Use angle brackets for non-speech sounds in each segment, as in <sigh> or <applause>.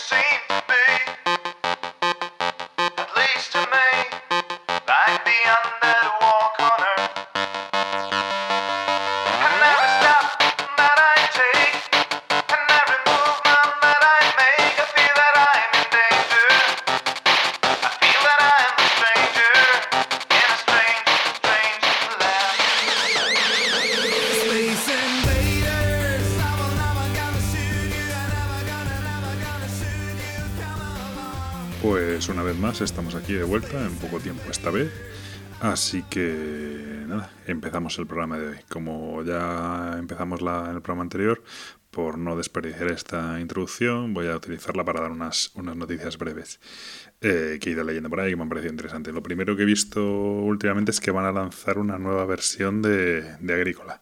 same. Estamos aquí de vuelta, en poco tiempo esta vez. Así que nada, empezamos el programa de hoy. Como ya empezamos la, en el programa anterior, por no desperdiciar esta introducción, voy a utilizarla para dar unas, unas noticias breves eh, que he ido leyendo por ahí que me han parecido interesantes. Lo primero que he visto últimamente es que van a lanzar una nueva versión de, de Agrícola.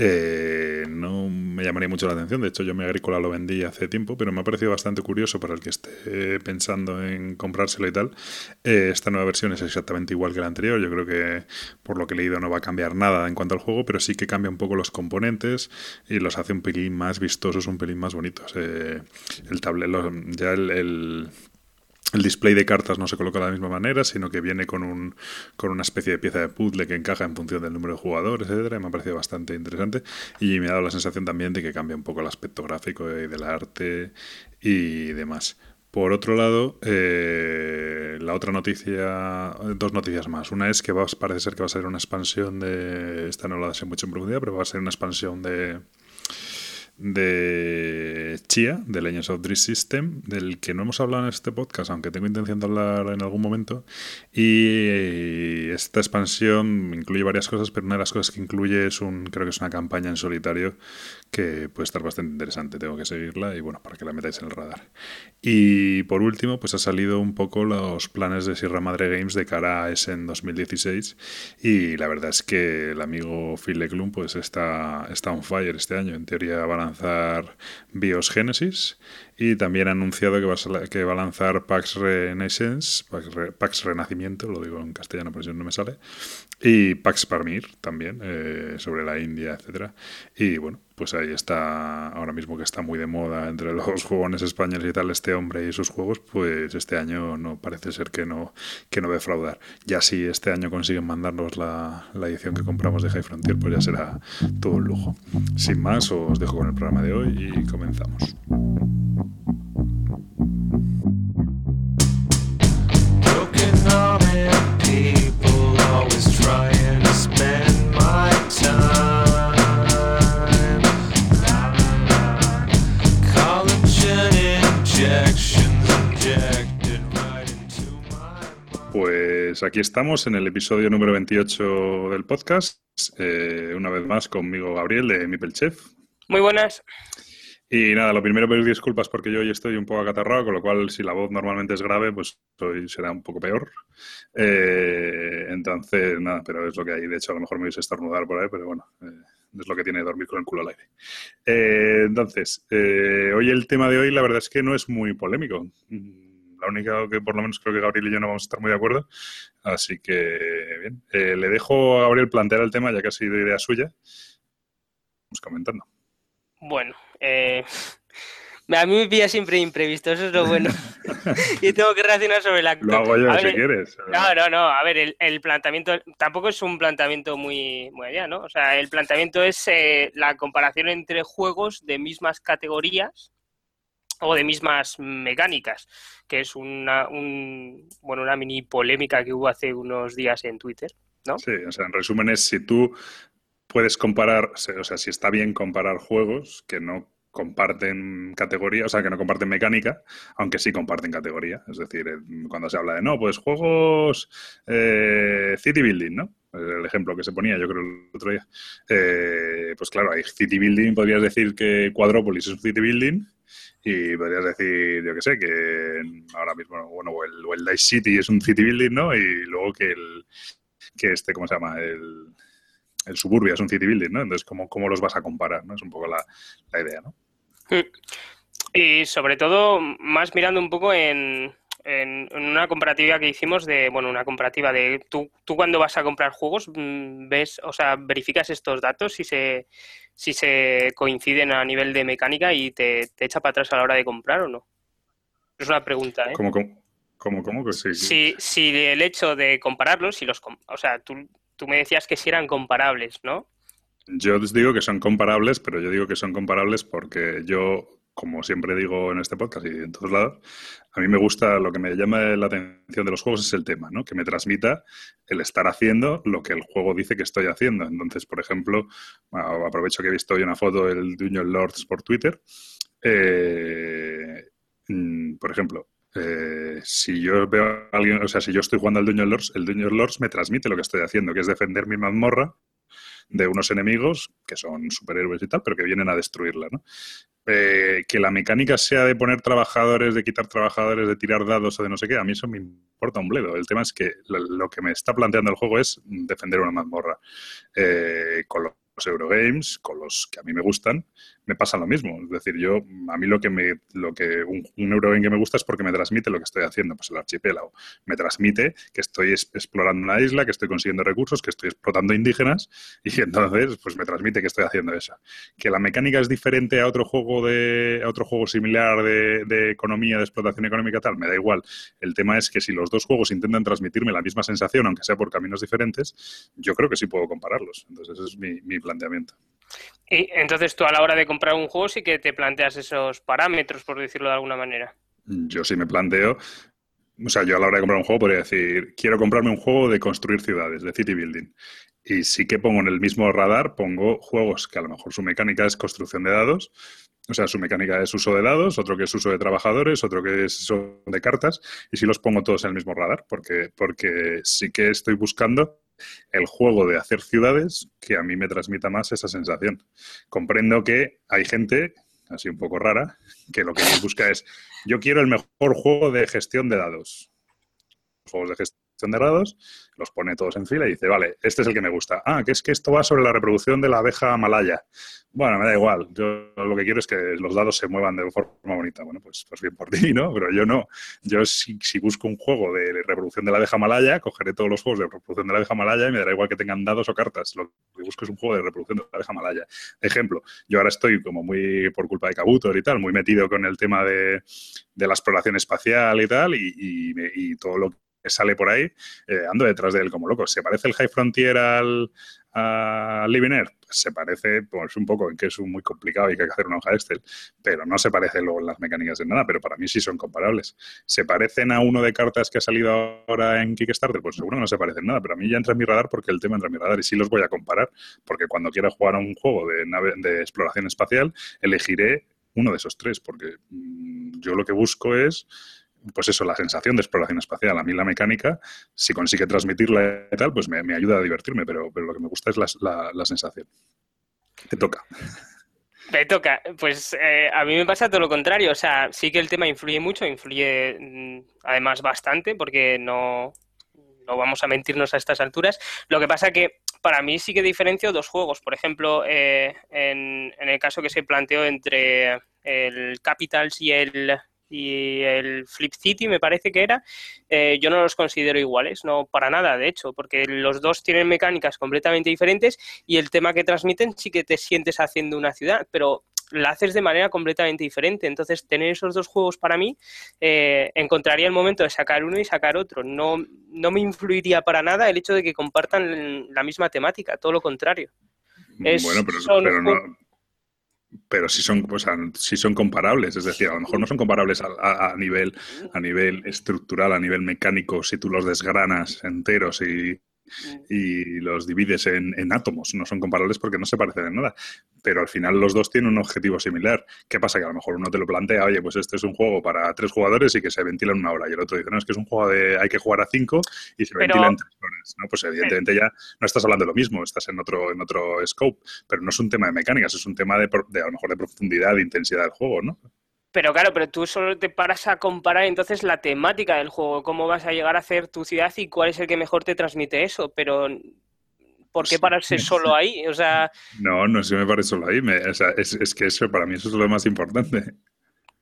Eh, no me llamaría mucho la atención, de hecho yo mi agrícola lo vendí hace tiempo, pero me ha parecido bastante curioso para el que esté pensando en comprárselo y tal. Eh, esta nueva versión es exactamente igual que la anterior, yo creo que por lo que he leído no va a cambiar nada en cuanto al juego, pero sí que cambia un poco los componentes y los hace un pelín más vistosos, un pelín más bonitos. Eh, el tablero, ya el, el display de cartas no se coloca de la misma manera, sino que viene con, un, con una especie de pieza de puzzle que encaja en función del número de jugadores, etcétera. Me ha parecido bastante interesante y me ha dado la sensación también de que cambia un poco el aspecto gráfico y del arte y demás. Por otro lado, eh, la otra noticia, dos noticias más. Una es que parece ser que va a ser una expansión de, esta no la sé mucho en profundidad, pero va a ser una expansión de, de Chia, de Legends of Dream System, del que no hemos hablado en este podcast, aunque tengo intención de hablar en algún momento. Y esta expansión incluye varias cosas, pero una de las cosas que incluye es un, creo que es una campaña en solitario que puede estar bastante interesante. Tengo que seguirla y bueno, para que la metáis en el radar. Y por último, pues ha salido un poco los planes de Sierra Madre Games de cara a ese en 2016. Y la verdad es que el amigo Phil Leclum pues está, está on fire este año. En teoría van a lanzar BIOS Genesis y también ha anunciado que va a, que va a lanzar Pax Renaissance, Pax, Pax Renacimiento, lo digo en castellano por si no me sale, y Pax Parmir también, eh, sobre la India, etcétera Y bueno, pues ahí está, ahora mismo que está muy de moda entre los <laughs> jugones españoles y tal, este hombre y sus juegos, pues este año no parece ser que no, que no defraudar. Ya si este año consiguen mandarnos la, la edición que compramos de High Frontier, pues ya será todo un lujo. Sin más, os dejo con el programa de hoy y comenzamos. Pues aquí estamos en el episodio número 28 del podcast, eh, una vez más conmigo Gabriel de Mipel Chef. Muy buenas. Y nada, lo primero pedir disculpas porque yo hoy estoy un poco acatarrado, con lo cual si la voz normalmente es grave, pues hoy será un poco peor. Eh, entonces, nada, pero es lo que hay. De hecho, a lo mejor me hubiese estornudar por ahí, pero bueno, eh, es lo que tiene dormir con el culo al aire. Eh, entonces, eh, hoy el tema de hoy la verdad es que no es muy polémico. La única que por lo menos creo que Gabriel y yo no vamos a estar muy de acuerdo. Así que, bien, Eh, le dejo a Gabriel plantear el tema, ya que ha sido idea suya. Vamos comentando. Bueno, eh, <laughs> a mí me pilla siempre imprevisto, eso es lo bueno. <laughs> <laughs> y tengo que reaccionar sobre la Lo hago yo A si ver, quieres. No, no, no. A ver, el, el planteamiento tampoco es un planteamiento muy, muy allá, ¿no? O sea, el planteamiento es eh, la comparación entre juegos de mismas categorías o de mismas mecánicas, que es una, un, bueno, una mini polémica que hubo hace unos días en Twitter, ¿no? Sí, o sea, en resumen es si tú puedes comparar, o sea, si está bien comparar juegos que no comparten categoría, o sea, que no comparten mecánica, aunque sí comparten categoría. Es decir, eh, cuando se habla de, no, pues juegos eh, City Building, ¿no? El ejemplo que se ponía, yo creo, el otro día. Eh, pues claro, hay City Building, podrías decir que Quadrópolis es un City Building, y podrías decir, yo qué sé, que ahora mismo, bueno, o el, o el Dice City es un City Building, ¿no? Y luego que el, que este, ¿cómo se llama? El, el Suburbia es un City Building, ¿no? Entonces, ¿cómo, cómo los vas a comparar, no? Es un poco la, la idea, ¿no? Y sobre todo, más mirando un poco en, en, una comparativa que hicimos de, bueno, una comparativa de tú, tú cuando vas a comprar juegos, mm, ves, o sea, verificas estos datos si se, si se coinciden a nivel de mecánica y te, te echa para atrás a la hora de comprar o no. Es una pregunta, ¿eh? ¿Cómo, cómo, cómo, cómo que sí? Si, si el hecho de compararlos, si los, o sea, tú, tú me decías que si eran comparables, ¿no? Yo os digo que son comparables, pero yo digo que son comparables porque yo, como siempre digo en este podcast y en todos lados, a mí me gusta, lo que me llama la atención de los juegos es el tema, ¿no? Que me transmita el estar haciendo lo que el juego dice que estoy haciendo. Entonces, por ejemplo, aprovecho que he visto hoy una foto del Dungeon Lords por Twitter. Eh, mm, por ejemplo, eh, si yo veo a alguien, o sea, si yo estoy jugando al Dungeon Lords, el Dungeon Lords me transmite lo que estoy haciendo, que es defender mi mazmorra de unos enemigos que son superhéroes y tal, pero que vienen a destruirla, ¿no? Eh, que la mecánica sea de poner trabajadores, de quitar trabajadores, de tirar dados o de no sé qué, a mí eso me importa un bledo. El tema es que lo, que me está planteando el juego es defender una mazmorra. Eh, con los Eurogames, con los que a mí me gustan, me pasa lo mismo. Es decir, yo, a mí lo que me, lo que un, un que me gusta es porque me transmite lo que estoy haciendo, pues el archipiélago. Me transmite que estoy es- explorando una isla, que estoy consiguiendo recursos, que estoy explotando indígenas, <laughs> y entonces, pues me transmite que estoy haciendo eso. Que la mecánica es diferente a otro juego de, a otro juego similar de, de economía, de explotación económica, tal, me da igual. El tema es que si los dos juegos intentan transmitirme la misma sensación, aunque sea por caminos diferentes, yo creo que sí puedo compararlos. Entonces, ese es mi planteamiento. Y entonces tú a la hora de comprar un juego sí que te planteas esos parámetros, por decirlo de alguna manera. Yo sí me planteo, o sea, yo a la hora de comprar un juego podría decir, quiero comprarme un juego de construir ciudades, de city building. Y sí que pongo en el mismo radar, pongo juegos que a lo mejor su mecánica es construcción de dados, o sea, su mecánica es uso de dados, otro que es uso de trabajadores, otro que es uso de cartas, y sí los pongo todos en el mismo radar, porque, porque sí que estoy buscando el juego de hacer ciudades que a mí me transmita más esa sensación. Comprendo que hay gente, así un poco rara, que lo que busca es, yo quiero el mejor juego de gestión de dados. Juegos de gestión de dados, los pone todos en fila y dice, vale, este es el que me gusta. Ah, que es que esto va sobre la reproducción de la abeja malaya. Bueno, me da igual. Yo lo que quiero es que los dados se muevan de forma bonita. Bueno, pues, pues bien por ti, ¿no? Pero yo no. Yo si, si busco un juego de reproducción de la abeja malaya, cogeré todos los juegos de reproducción de la abeja malaya y me dará igual que tengan dados o cartas. Lo que busco es un juego de reproducción de la abeja malaya. Ejemplo, yo ahora estoy como muy, por culpa de Kabutor y tal, muy metido con el tema de, de la exploración espacial y tal, y, y, y todo lo que sale por ahí, eh, ando detrás de él como loco. ¿Se parece el High Frontier al, a Living? Pues se parece pues, un poco en que es muy complicado y que hay que hacer una hoja Excel, pero no se parece luego en las mecánicas de nada, pero para mí sí son comparables. ¿Se parecen a uno de cartas que ha salido ahora en Kickstarter? Pues seguro no se parecen nada, pero a mí ya entra en mi radar porque el tema entra en mi radar y sí los voy a comparar, porque cuando quiera jugar a un juego de, nave, de exploración espacial, elegiré uno de esos tres, porque mmm, yo lo que busco es pues eso, la sensación de exploración espacial. A mí la mecánica, si consigue transmitirla y tal, pues me, ayuda a divertirme, pero, pero, lo que me gusta es la, la, sensación. Te toca. Me toca. Pues eh, a mí me pasa todo lo contrario. O sea, sí que el tema influye mucho, influye mm, además bastante, porque no, no vamos a mentirnos a estas alturas. Lo que pasa que para mí sí que diferencio dos juegos. Por ejemplo, eh, en, en, el caso que se planteó entre el Capitals y el, y el Flip City, me parece que era, eh, yo no los considero iguales, no para nada, de hecho, porque los dos tienen mecánicas completamente diferentes y el tema que transmiten sí que te sientes haciendo una ciudad, pero la haces de manera completamente diferente. Entonces, tener esos dos juegos para mí, eh, encontraría el momento de sacar uno y sacar otro. No, no me influiría para nada el hecho de que compartan la misma temática, todo lo contrario. Es, bueno, pero, pero no, pero si son, o sea, si son comparables, es decir, a lo mejor no son comparables a, a, a, nivel, a nivel estructural, a nivel mecánico, si tú los desgranas enteros y, y los divides en, en, átomos, no son comparables porque no se parecen en nada, pero al final los dos tienen un objetivo similar. ¿Qué pasa? Que a lo mejor uno te lo plantea, oye, pues este es un juego para tres jugadores y que se ventila en una hora, y el otro dice, no, es que es un juego de hay que jugar a cinco y se pero... ventila en tres horas, ¿no? Pues evidentemente ya no estás hablando de lo mismo, estás en otro, en otro scope, pero no es un tema de mecánicas, es un tema de, de a lo mejor de profundidad, de intensidad del juego, ¿no? Pero claro, pero tú solo te paras a comparar entonces la temática del juego, cómo vas a llegar a hacer tu ciudad y cuál es el que mejor te transmite eso, pero ¿por qué pararse solo ahí? O sea... No, no se me parece solo ahí, me, o sea, es, es, que eso para mí eso es lo más importante.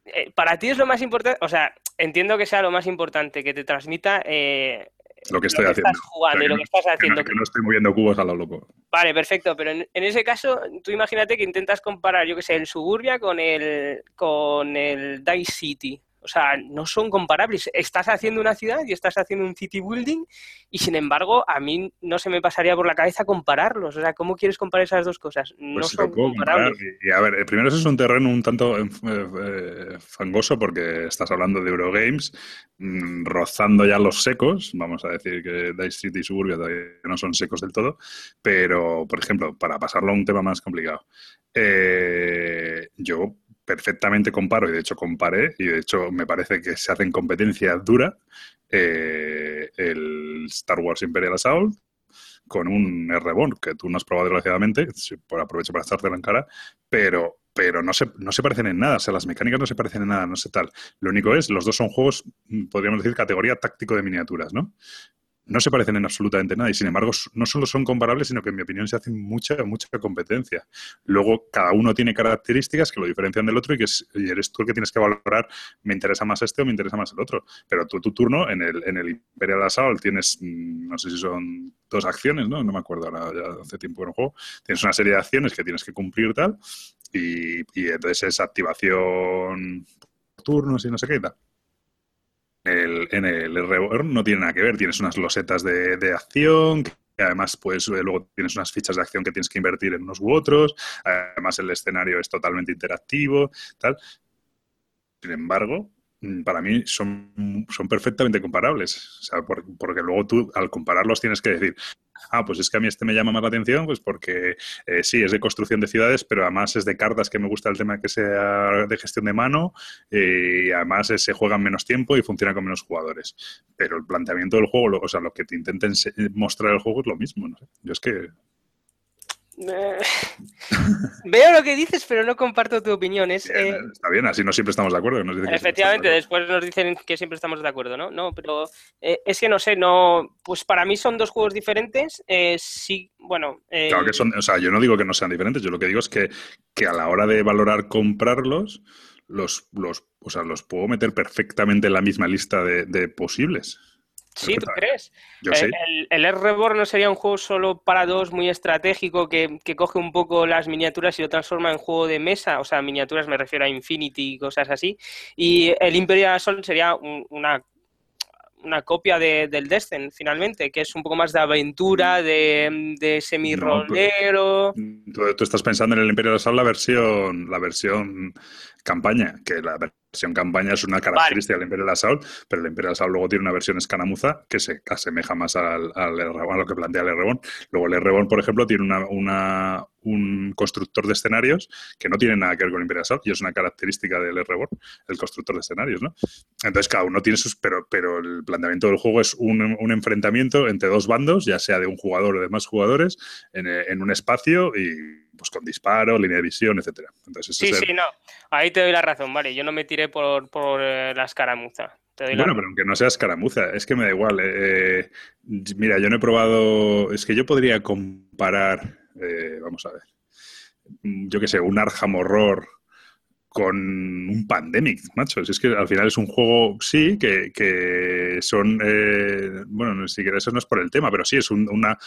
Eh, para ti es lo más importante, o sea, entiendo que sea lo más importante, que te transmita eh, lo que estoy lo que haciendo. Estás jugando o sea, y lo que, no, estás haciendo. Que no, que no, estoy moviendo cubos a lo loco. Vale, perfecto, pero en, en, ese caso, tú imagínate que intentas comparar, yo que sé, el Suburbia con el, con el Dice City. O sea, no son comparables. Estás haciendo una ciudad y estás haciendo un city building y sin embargo a mí no se me pasaría por la cabeza compararlos. O sea, ¿cómo quieres comparar esas dos cosas? No Pues son comparables. Y, y a ver, eh, primero eso es un terreno un tanto eh, eh, fangoso porque estás hablando de Eurogames, mm, rozando ya los secos. Vamos a decir que Dice City y Suburbia todavía no son secos del todo. Pero, por ejemplo, para pasarlo a un tema más complicado, eh, yo perfectamente comparo, y de hecho comparé, y de hecho me parece que se hacen competencia dura eh, el Star Wars Imperial Assault con un R-Born, que tú no has probado desgraciadamente, por aprovecho para echártelo en cara, pero, pero no, se, no se parecen en nada, o sea, las mecánicas no se parecen en nada, no sé tal. Lo único es, los dos son juegos, mm, podríamos decir, categoría táctico de miniaturas, ¿no? No se parecen en absolutamente nada y sin embargo no solo son comparables, sino que en mi opinión se hacen mucha, mucha competencia. Luego cada uno tiene características que lo diferencian del otro y que es- eres tú el que tienes que valorar, me interesa más este o me interesa más el otro. Pero tú, tu turno, en el, en el Imperial Assault tienes, mm, no sé si son dos acciones, ¿no? No me acuerdo ahora, ya hace tiempo que no juego. Tienes una serie de acciones que tienes que cumplir tal y, y entonces es activación turnos y no sé qué y tal. El- en el Reborn no tiene nada que ver, tienes unas losetas de, de acción, que además pues eh, luego tienes unas fichas de acción que tienes que invertir en unos u otros, además el escenario es totalmente interactivo, tal. Sin embargo, mm, para mí son, son perfectamente comparables, o sea, por- porque luego tú al compararlos tienes que decir, ah, pues es que a mí este me llama más la atención, pues porque eh, sí, es de construcción de ciudades, pero además es de cartas que me gusta el tema que sea de gestión de mano eh, y además eh, se juegan menos tiempo y funciona con menos jugadores. Pero el planteamiento del juego, o sea, lo que te intenten mostrar el juego es lo mismo. ¿no? Yo es que <laughs> Veo lo que dices, pero no comparto tu opinión. Es, bien, eh, está bien, así no siempre estamos de acuerdo. nos dicen Efectivamente, después nos dicen que siempre estamos de acuerdo, ¿no? No, pero eh, es que no sé, no. Pues para mí son dos juegos diferentes. eh, sí, bueno. eh, Claro que son, o sea, yo no digo que no sean diferentes, yo lo que digo es que, que a la hora de valorar comprarlos, los, los, o sea, los puedo meter perfectamente en la misma lista de, de posibles. Sí, ¿tú crees? Yo Eh, sí. El, el R-Reborn no sería un juego solo para dos muy estratégico que, que coge un poco las miniaturas y lo transforma en juego de mesa. O sea, miniaturas me refiero a Infinity y cosas así. Y el Imperial Assault sería un- una, una copia de- del Destin, finalmente, que es un poco más de aventura, de, de semi-rolero. Tú, tú estás pensando en el Imperio de Assault la versión, la versión campaña, que la versión campaña es una característica del Imperio de Assault, pero el Imperio de Assault luego tiene una versión escaramuza que se asemeja más al, a lo que plantea el R-Born. Luego el R-Born, por ejemplo, tiene una, una- un constructor de escenarios que no tiene nada que ver con el Imperial Assault y es una característica del R-Born, el constructor de escenarios, ¿no? Entonces cada uno tiene sus... Pero, pero el planteamiento del juego es un, un enfrentamiento entre dos bandos, ya sea de un jugador o de más jugadores, en, en un espacio y pues con disparo, línea de visión, etcétera. Entonces, Sí, el- sí, no. Ahí te doy la razón, vale. Yo no me tiré por, por eh, la escaramuza. Bueno, pero aunque no sea escaramuza, es que me da igual. eh, eh, mira, yo no he probado. Es que yo podría comparar. eh, vamos a ver. Yo qué sé, un Arkham Horror con un Pandemic, macho. Si es que al final es un juego, sí, que, que son. eh, bueno, ni siquiera eso no es por el tema, pero sí, es un- una.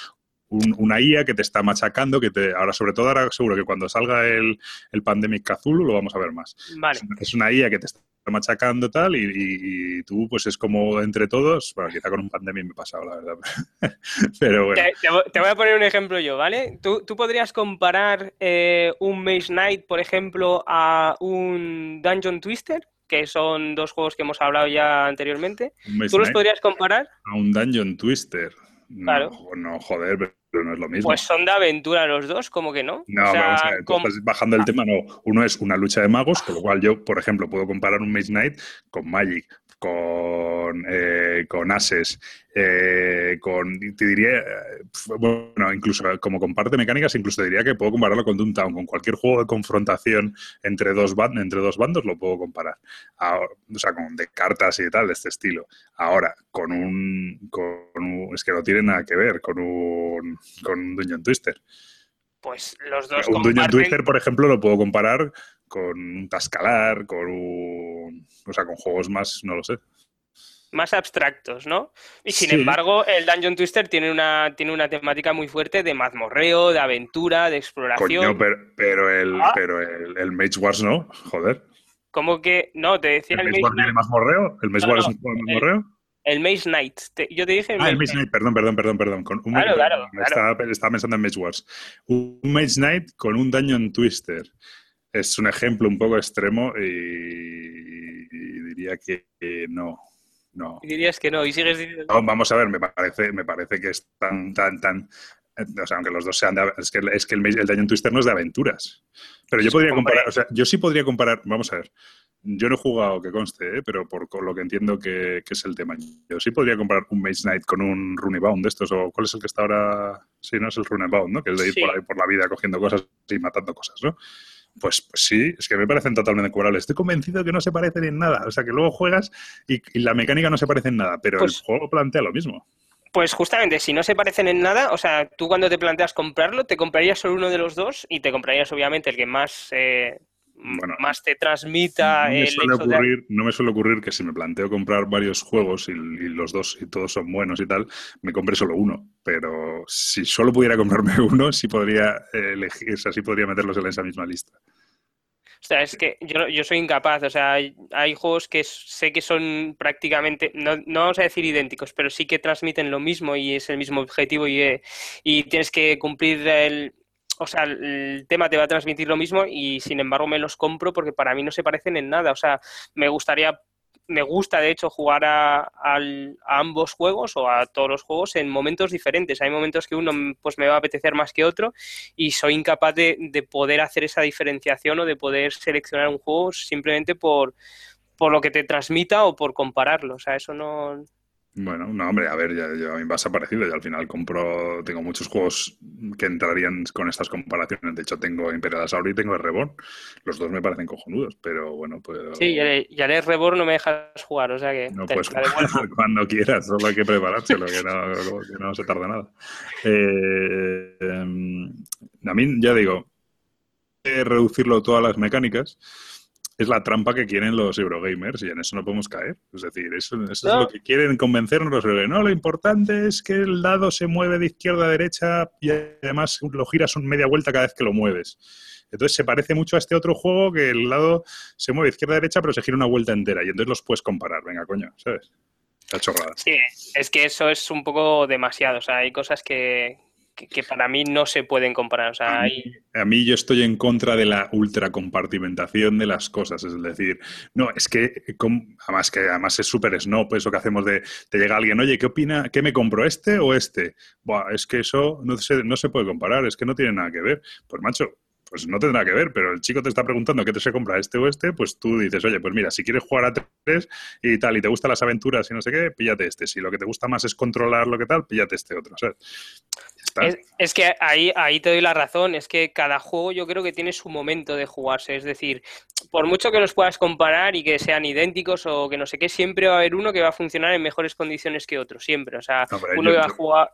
Un- una IA que te está machacando, que te, ahora sobre todo ahora seguro que cuando salga el, el Pandemic Cthulhu lo vamos a ver más. Vale. Es una- IA que te está machacando tal y, y- y tú pues es como entre todos, bueno, quizá con un pandemia me he pasado, la verdad. <laughs> Pero bueno, Te, te vo- te voy a poner un ejemplo yo, ¿vale? ¿Tú, tú podrías comparar eh, un Maze Knight, por ejemplo, a un Dungeon Twister, que son dos juegos que hemos hablado ya anteriormente. ¿Tú los Knight podrías comparar? a un Dungeon Twister. Claro. No, no, joder, pero no es lo mismo. Pues son de aventura los dos, como que no. No, O sea, vamos a ver, com- estás bajando el tema, no. Uno es una lucha de magos, con lo cual yo, por ejemplo, puedo comparar un Mage Knight con Magic, con, eh, con Ases, eh, con, te diría, bueno, incluso como comparte mecánicas, incluso te diría que puedo compararlo con Town, con cualquier juego de confrontación entre dos, ban- entre dos bandos lo puedo comparar. Ahora, o sea, con de cartas y tal, de este estilo. Ahora, con un, con un- es que no tiene nada que ver con un, con un Dungeon Twister. Pues los dos Un Dungeon comparten- Twister, por ejemplo, lo puedo comparar con un Tascalar, con un. O sea, con juegos más, no lo sé. más abstractos, ¿no? Y sin Sí. embargo, el Dungeon Twister tiene una, tiene una temática muy fuerte de mazmorreo, de aventura, de exploración. Coño, pero, pero el, Ah. pero el, el Mage Wars no, joder. ¿Cómo que? No, te decía ¿El el, Maze Maze War tiene Knight. más morreo? ¿El Maze No, War es un juego de el- morreo? El Maze Knight. Te- yo te dije el Ah, Maze el Maze Knight. Perdón, perdón, perdón, perdón. Con un, Claro, claro, Estaba, estaba pensando en Maze Wars. Un Maze Knight con un Dungeon Twister. Es un ejemplo un poco extremo y, y diría que no. No. Y dirías que no, y sigues diciendo. No, Vamos a ver, me parece, me parece que es tan, tan, tan. eh, O sea, aunque los dos sean de, es que, es que el, el Dungeon Twister no es de aventuras. Pero yo podría comparar, o sea, yo sí podría comparar, vamos a ver. Yo no he jugado, que conste, ¿eh? pero por lo que entiendo que, que es el tema. Yo sí podría comparar un Mage Knight con un Runebound de estos, o ¿cuál es el que está ahora? Sí, no es el Runebound, ¿no? Que es de ir Sí. por ahí por la vida cogiendo cosas y matando cosas, ¿no? Pues, pues sí, es que me parecen totalmente curables. Estoy convencido que no se parecen en nada. O sea, que luego juegas y, y la mecánica no se parece en nada, pero Pues- el juego plantea lo mismo. Pues justamente, si no se parecen en nada, o sea, tú cuando te planteas comprarlo, te comprarías solo uno de los dos y te comprarías obviamente el que más, eh, Bueno, más te transmita No me, el suele hecho de- ocurrir, no me suele ocurrir que si me planteo comprar varios juegos y, y los dos y todos son buenos y tal, me compre solo uno. Pero si solo pudiera comprarme <laughs> uno, sí podría elegir, o sea, sí podría meterlos en esa misma lista. O sea, es que yo, yo soy incapaz, o sea, hay, hay juegos que sé que son prácticamente, no, no vamos a decir idénticos, pero sí que transmiten lo mismo y es el mismo objetivo y, eh, y tienes que cumplir el, o sea, el tema te va a transmitir lo mismo y sin embargo me los compro porque para mí no se parecen en nada, o sea, me gustaría, me gusta de hecho jugar a, ambos juegos o a todos los juegos en momentos diferentes, hay momentos que uno pues me va a apetecer más que otro y soy incapaz de, de poder hacer esa diferenciación o de poder seleccionar un juego simplemente por, por lo que te transmita o por compararlo. O sea, eso no. Bueno, no, hombre, a ver, ya, ya a mí me pasa parecido. Yo al final compro, tengo muchos juegos que entrarían con estas comparaciones. De hecho, tengo Imperial Assault y tengo Reborn. Los dos me parecen cojonudos, pero bueno, pues. Sí, ya le, ya le Reborn no me dejas jugar, o sea que No te puedes jugar <laughs> cuando quieras, solo hay que preparárselo, que no, que no se tarda nada. Eh, em, a mí, ya digo, reducirlo todas las mecánicas es la trampa que quieren los Eurogamers y en eso no podemos caer. Es decir, eso, eso No. es lo que quieren convencernos los Eurogamers. No, lo importante es que el dado se mueve de izquierda a derecha y además lo giras un media vuelta cada vez que lo mueves. Entonces se parece mucho a este otro juego que el lado se mueve de izquierda a derecha pero se gira una vuelta entera y entonces los puedes comparar. Venga, coño, ¿sabes? La chorrada. Sí, es que eso es un poco demasiado. O sea, hay cosas que, que, que para mí no se pueden comparar. O sea, A hay. mí, a mí yo estoy en contra de la ultracompartimentación de las cosas, es decir, no, es que además que además es súper snob eso que hacemos de te llega alguien, oye, ¿qué opina? ¿Qué me compro este o este? Buah, es que eso no se, no se puede comparar, es que no tiene nada que ver. Pues macho, pues no tendrá que ver, pero el chico te está preguntando qué te se compra este o este, pues tú dices, oye, pues mira, si quieres jugar a tres y tal, y te gustan las aventuras y no sé qué, píllate este. Si lo que te gusta más es controlar lo que tal, píllate este otro. Es, es que ahí, ahí te doy la razón, es que cada juego yo creo que tiene su momento de jugarse, es decir, por mucho que los puedas comparar y que sean idénticos o que no sé qué, siempre va a haber uno que va a funcionar en mejores condiciones que otro, siempre, o sea, No, uno yo- que va a yo- jugar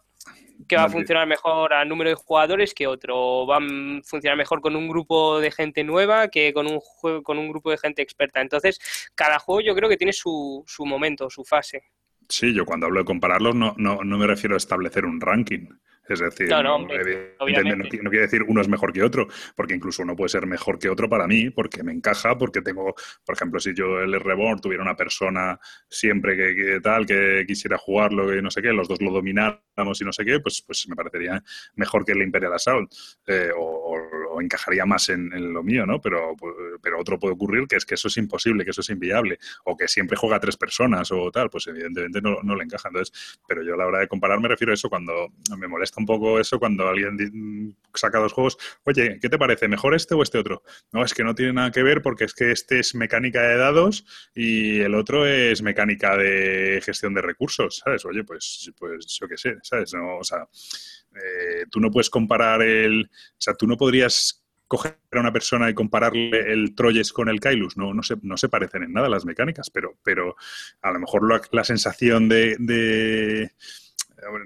que va a funcionar mejor a número de jugadores que otro, o va a funcionar mejor con un grupo de gente nueva que con un juego, con un grupo de gente experta. Entonces, cada juego yo creo que tiene su, su momento, su fase. Sí, yo cuando hablo de compararlos no, no, no me refiero a establecer un ranking. Es decir, No, no, hombre, evidentemente obviamente. no, no quiere decir uno es mejor que otro, porque incluso uno puede ser mejor que otro para mí, porque me encaja, porque tengo, por ejemplo, si yo el Reborn tuviera una persona siempre que, que tal, que quisiera jugarlo, que no sé qué, los dos lo domináramos y no sé qué, pues, pues me parecería mejor que el Imperial Assault, eh, o, o- encajaría más en, lo mío, ¿no? Pero, pues, pero otro puede ocurrir que es que eso es imposible, que eso es inviable, o que siempre juega tres personas o tal, pues evidentemente no, no le encaja. Entonces, pero yo a la hora de comparar me refiero a eso cuando me molesta un poco eso cuando alguien di- saca dos juegos, oye, ¿qué te parece? ¿Mejor este o este otro? No, es que no tiene nada que ver porque es que este es mecánica de dados y el otro es mecánica de gestión de recursos, ¿sabes? Oye, pues, pues yo qué sé, ¿sabes? No, o sea, eh, tú no puedes comparar el... O sea, tú no podrías coger a una persona y compararle el Troyes con el Kailus. No, no, se, no se parecen en nada las mecánicas, pero, pero a lo mejor la, la sensación de, de-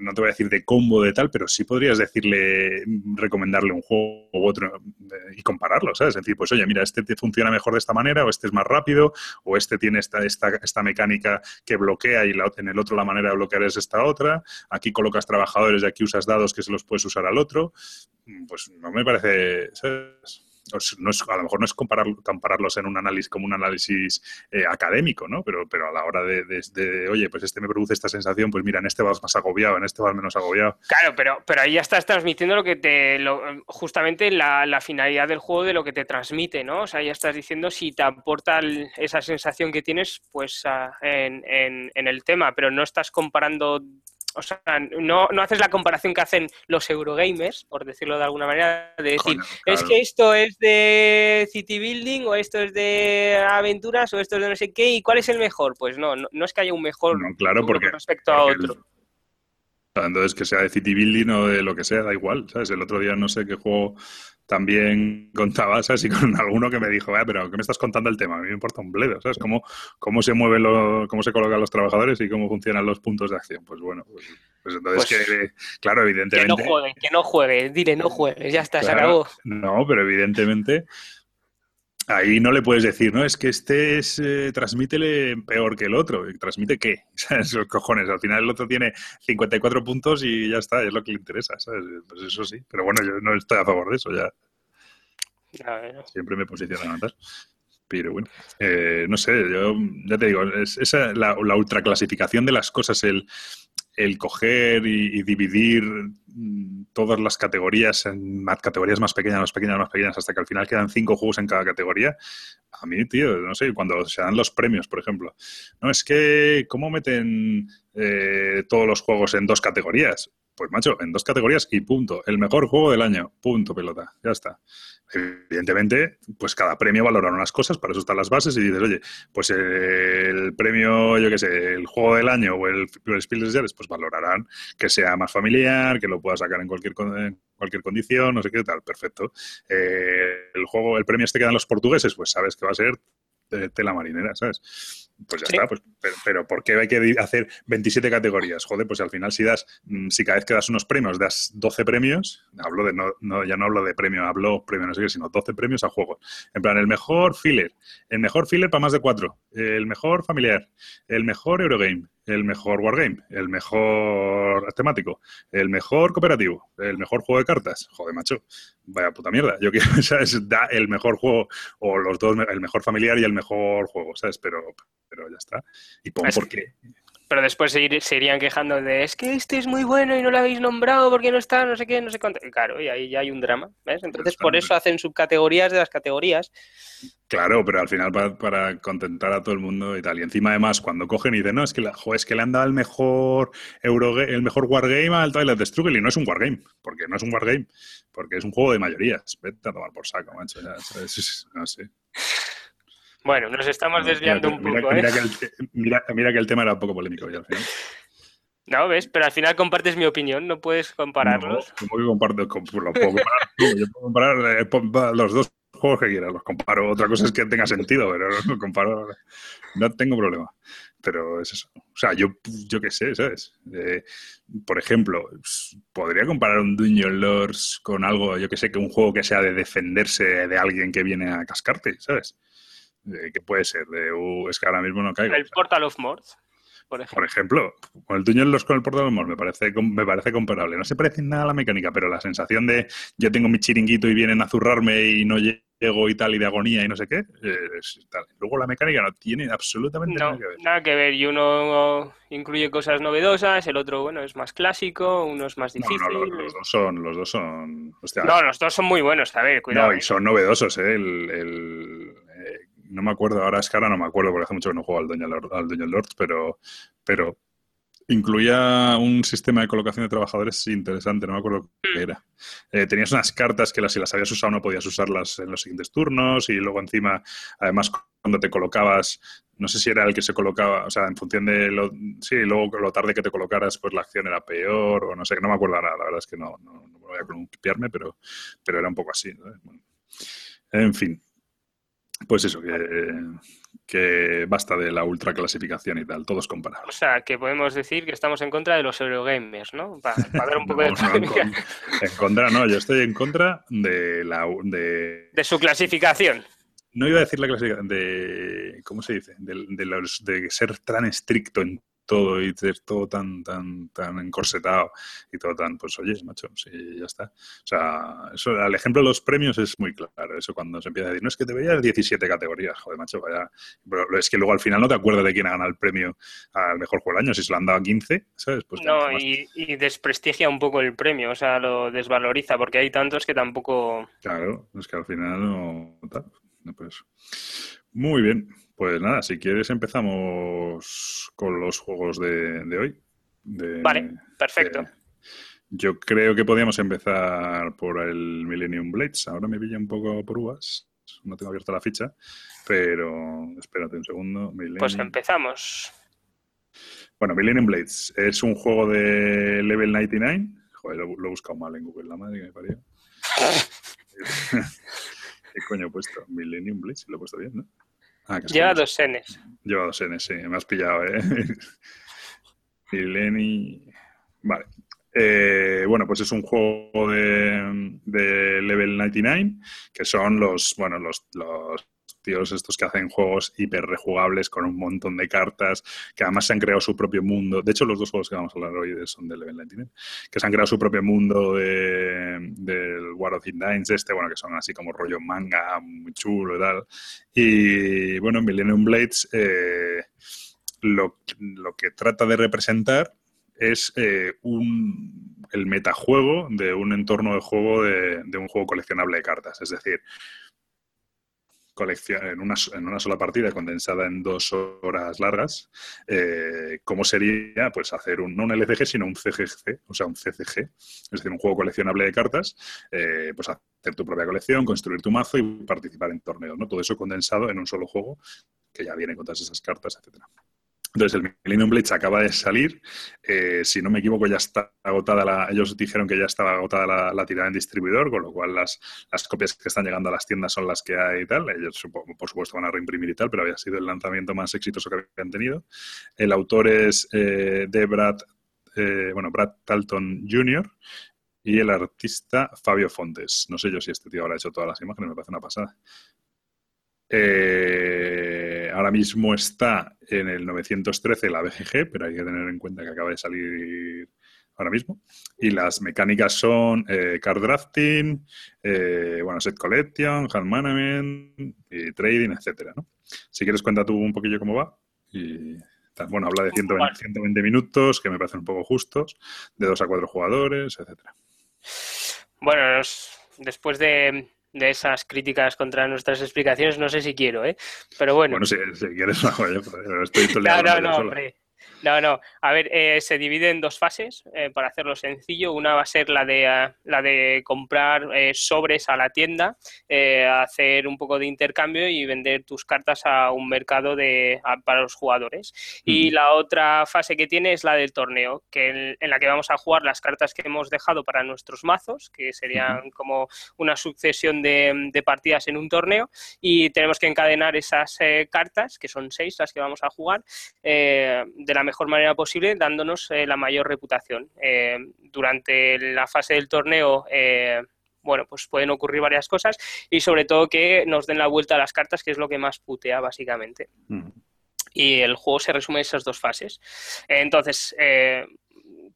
no te voy a decir de combo de tal, pero sí podrías decirle, recomendarle un juego u otro eh, y compararlo, ¿sabes? Es decir, pues oye, mira, este te funciona mejor de esta manera, o este es más rápido, o este tiene esta, esta, esta mecánica que bloquea y en el otro la manera de bloquear es esta otra. Aquí colocas trabajadores y aquí usas dados que se los puedes usar al otro. Mm, Pues no me parece, ¿sabes? No es- a lo mejor no es comparar, compararlos en un análisis como un análisis eh, académico, ¿no? Pero, pero a la hora de, oye, pues este me produce esta sensación, pues mira, en este vas más agobiado, en este vas menos agobiado. Claro, pero, pero ahí ya estás transmitiendo lo que te. justamente la, finalidad del juego de lo que te transmite, ¿no? O sea, ya estás diciendo si te aporta esa sensación que tienes, pues a- en, en- en el tema, pero no estás comparando. O sea, no, no haces la comparación que hacen los Eurogamers, por decirlo de alguna manera, de decir, es que esto es de City Building, o esto es de aventuras, o esto es de no sé qué, ¿y cuál es el mejor? Pues no, no, no es que haya un mejor No, claro, porque- respecto a porque otro. Entonces, que sea de City Building o de lo que sea, da igual, ¿sabes? El otro día no sé qué juego también contaba, ¿sabes? Y con <laughs> alguno que me dijo, "Ah, pero ¿qué me estás contando el tema? A mí me importa un bledo, ¿sabes? ¿Cómo, cómo se mueven los, cómo se colocan los trabajadores y cómo funcionan los puntos de acción? Pues bueno, pues, pues entonces Pues- que, claro, Que no evidentemente... juegue, que no juegue, dile, no juegues, ya está, se acabó. No, pero evidentemente ahí no le puedes decir, no, es que este es, eh, transmítele peor que el otro. ¿Y ¿Transmite qué? <laughs> ¿Sabes? Los cojones. Al final el otro tiene 54 puntos y ya está, es lo que le interesa, ¿sabes? Pues eso sí. Pero bueno, yo no estoy a favor de eso, ya A ver, siempre me posiciono atrás. Pero bueno, eh, no sé, yo ya te digo, es, esa, la, la ultraclasificación de las cosas, el, el coger y, dividir mm, todas las categorías en categorías más pequeñas, más pequeñas, más pequeñas, hasta que al final quedan cinco juegos en cada categoría. A mí, tío, no sé, cuando se dan los premios, por ejemplo, no es que, ¿cómo meten eh, todos los juegos en dos categorías? Pues macho, en dos categorías y punto. El mejor juego del año, punto pelota, ya está. Evidentemente, pues cada premio valora unas cosas, para eso están las bases y dices, oye, pues el premio, yo qué sé, el juego del año o el, el Spiel des Jahres, pues valorarán que sea más familiar, que lo pueda sacar en cualquier, cualquier condición, no sé qué tal, perfecto. Eh, el juego, el premio este que dan los portugueses, pues sabes que va a ser de tela marinera, ¿sabes? Pues ya Sí. está, pues, pero, pero ¿por qué hay que hacer 27 categorías? Joder, pues al final si das, mm, si cada vez que das unos premios das 12 premios, hablo de, no, no, ya no hablo de premio, hablo premio no sé qué, sino 12 premios a juegos. En plan, el mejor filler, el mejor filler para más de 4, el mejor familiar, el mejor Eurogame, el mejor Wargame, el mejor temático, el mejor cooperativo, el mejor juego de cartas. Joder, macho, vaya puta mierda. Yo quiero, <laughs> ¿sabes? Da el mejor juego, o los dos, el mejor familiar y el mejor juego, ¿sabes? Pero, pero ya está. Y pon Es por que- qué. Pero después se, ir- se irían quejando de es que este es muy bueno y no lo habéis nombrado porque no está, no sé qué, no sé cuánto. Y claro, y ahí ya hay un drama, ¿ves? Entonces por eso hacen subcategorías de las categorías. Claro, pero al final para, para contentar a todo el mundo y tal. Y encima, además, cuando cogen y dicen, no, es que, la, jo, es que le han dado el mejor Euroga- el mejor Wargame al Twilight de Struggle y no es un Wargame, porque no es un Wargame, porque es un juego de mayorías. Vete a tomar por saco, macho. ya, no sé. Bueno, nos estamos desviando un Mira- poco, mira, ¿eh? que el, te- mira, mira que el tema era un poco polémico ya al final. No, ¿ves? Pero al final compartes mi opinión, no puedes compararlos. No, ¿cómo que comparto? Com- lo puedo comparar. tú, yo puedo comparar eh, los dos juegos que quieras, los comparo. Otra cosa es que tenga sentido, pero no comparo. No tengo problema. Pero es eso. O sea, yo, yo qué sé, ¿sabes? Eh, por ejemplo, podría comparar un Dungeon Lords con algo, yo que sé, que un juego que sea de defenderse de alguien que viene a cascarte, ¿sabes? Eh, ¿Qué puede ser? De, uh, es que ahora mismo no caigo. El Portal of Mort, por Por ejemplo. ejemplo, con el Dungeon Lords con el Portal del Mor me parece, me parece comparable. No se parece en nada a la mecánica, pero la sensación de yo tengo mi chiringuito y vienen a zurrarme y no llego y tal, y de agonía y no sé qué, eh, es tal. Luego la mecánica no tiene absolutamente No, nada que ver. nada que ver. Y uno incluye cosas novedosas, el otro, bueno, es más clásico, uno es más difícil. no, los, los dos son, los dos son. hostia, No, los dos son muy buenos, a ver, cuidado. no, y son novedosos, ¿eh? El, el, eh, no me acuerdo, ahora es que ahora no me acuerdo porque hace mucho que no juego al Dungeon, Lord- al Dungeon Lords, pero, pero incluía un sistema de colocación de trabajadores interesante, no me acuerdo qué era. Eh, tenías unas cartas que las, si las habías usado no podías usarlas en los siguientes turnos y luego encima, además, cuando te colocabas, no sé si era el que se colocaba, o sea, en función de lo, sí, luego lo tarde que te colocaras, pues la acción era peor o no sé, no me acuerdo ahora, la verdad es que no, no, no voy a columpiarme, pero, pero era un poco así. ¿no? Bueno. En fin, pues eso, que, que basta de la ultraclasificación y tal, todos O comparables. sea, que podemos decir que estamos en contra de los Eurogamers, ¿no? Para, dar un <laughs> poco No, de no, en, polémica. con- en contra, no, yo estoy en contra de la de De su clasificación. no iba a decir la clasificación de ¿cómo se dice? De, de los- de ser tan estricto en todo y ser todo tan tan tan encorsetado y todo tan pues oye macho sí ya está o sea eso el ejemplo de los premios es muy claro eso cuando se empieza a decir, no es que deberías 17 categorías, joder, macho, vaya. Pero es que luego al final no te acuerdas de quién ha ganado el premio al mejor juego del año, si se lo han dado a 15, ¿sabes? Pues No, y, y desprestigia un poco el premio, o sea, lo desvaloriza, porque hay tantos que tampoco... Claro, es que al final no. tal, no, pues. Muy bien, pues nada, si quieres empezamos con los juegos de, de hoy. De- Vale, perfecto. Yo creo que podríamos empezar por el Millennium Blades. Ahora me pilla un poco por uvas. No tengo abierta la ficha, pero espérate un segundo. Pues empezamos. Bueno, Millennium Blades es un juego de Level 99. Joder, lo, lo he buscado mal en Google, la madre que me parió. <laughs> ¿Qué coño he puesto? Millennium Blades, lo he puesto bien, ¿no? Ah, Lleva dos Ns. Lleva dos N, sí, me has pillado, ¿eh? <laughs> Millennium. Vale. Eh, bueno, pues es un juego de, de Level 99, que son los, bueno, los, los tíos estos que hacen juegos hiper rejugables con un montón de cartas, que además se han creado su propio mundo. De hecho, los dos juegos que vamos a hablar hoy son de Level 99, que se han creado su propio mundo de, del War of the Nines, este, bueno, que son así como rollo manga, muy chulo y tal. Y bueno, Millennium Blades eh, lo, lo que trata de representar es eh, un, el metajuego de un entorno de juego de, de un juego coleccionable de cartas. Es decir, colección, en, una, en una sola partida condensada en dos horas largas, eh, ¿cómo sería pues hacer un, no un LCG, sino un CGC, o sea, un CCG, es decir, un juego coleccionable de cartas, eh, pues hacer tu propia colección, construir tu mazo y participar en torneos, ¿no? Todo eso condensado en un solo juego que ya viene con todas esas cartas, etcétera. Entonces, el Millennium Blades acaba de salir. Eh, si no me equivoco, ya está agotada la. Ellos dijeron que ya estaba agotada la, tirada en distribuidor, con lo cual las, las copias que están llegando a las tiendas son las que hay y tal. Ellos, por supuesto, van a reimprimir y tal, pero había sido el lanzamiento más exitoso que habían tenido. El autor es eh, de Brad, eh, bueno, Brad Talton Jr. y el artista Fabio Fontes. No sé yo si este tío habrá hecho todas las imágenes, me parece una pasada. Eh, ahora mismo está en el 913 la BGG, pero hay que tener en cuenta que acaba de salir ahora mismo. Y las mecánicas son eh, card drafting, eh, bueno, set collection, hand management, y trading, etcétera, ¿no? Si quieres, cuenta tú un poquillo cómo va. Y bueno, habla de 120, Vale. 120 minutos, que me parecen un poco justos, de 2 a 4 jugadores, etcétera. Bueno, después de, de esas críticas contra nuestras explicaciones, no sé si quiero, ¿eh? Pero bueno. Bueno, si, si quieres, <laughs> yo, pero estoy <laughs> No, no, hombre. No, no. A ver, eh, se divide en dos fases eh, para hacerlo sencillo. Una va a ser la de, ah, la de comprar eh, sobres a la tienda, eh, hacer un poco de intercambio y vender tus cartas a un mercado de, a- para los jugadores. Y la otra fase que tiene es la del torneo, que en, en la que vamos a jugar las cartas que hemos dejado para nuestros mazos, que serían como una sucesión de, de partidas en un torneo, y tenemos que encadenar esas eh, cartas, que son seis las que vamos a jugar, eh, de la mejor manera posible, dándonos eh, la mayor reputación. Eh, durante la fase del torneo, eh, bueno, pues pueden ocurrir varias cosas y sobre todo que nos den la vuelta a las cartas, que es lo que más putea básicamente. Ujú. Y el juego se resume en esas dos fases. Entonces,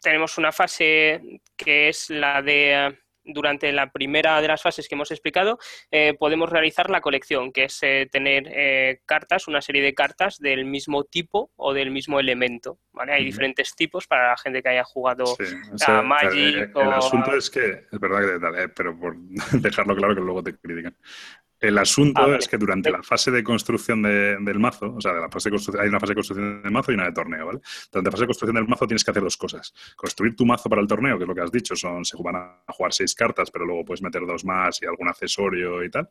tenemos una fase que es la de... Durante la primera de las fases que hemos explicado, eh, podemos realizar la colección, que es eh, tener eh, cartas, una serie de cartas del mismo tipo o del mismo elemento. ¿vale? Hay diferentes tipos para la gente que haya jugado Sí, o a Magic el, el o asunto es que, es verdad que tal, eh, pero por <laughs> dejarlo claro que luego te critican. El asunto Ah, vale. es que durante Eh. la fase de construcción de- del mazo, o sea, de la fase de constru- hay una fase de construcción del mazo y una de torneo, ¿vale? Durante la fase de construcción del mazo tienes que hacer dos cosas. Construir tu mazo para el torneo, que es lo que has dicho, son se van a jugar seis cartas, pero luego puedes meter dos más y algún accesorio y tal.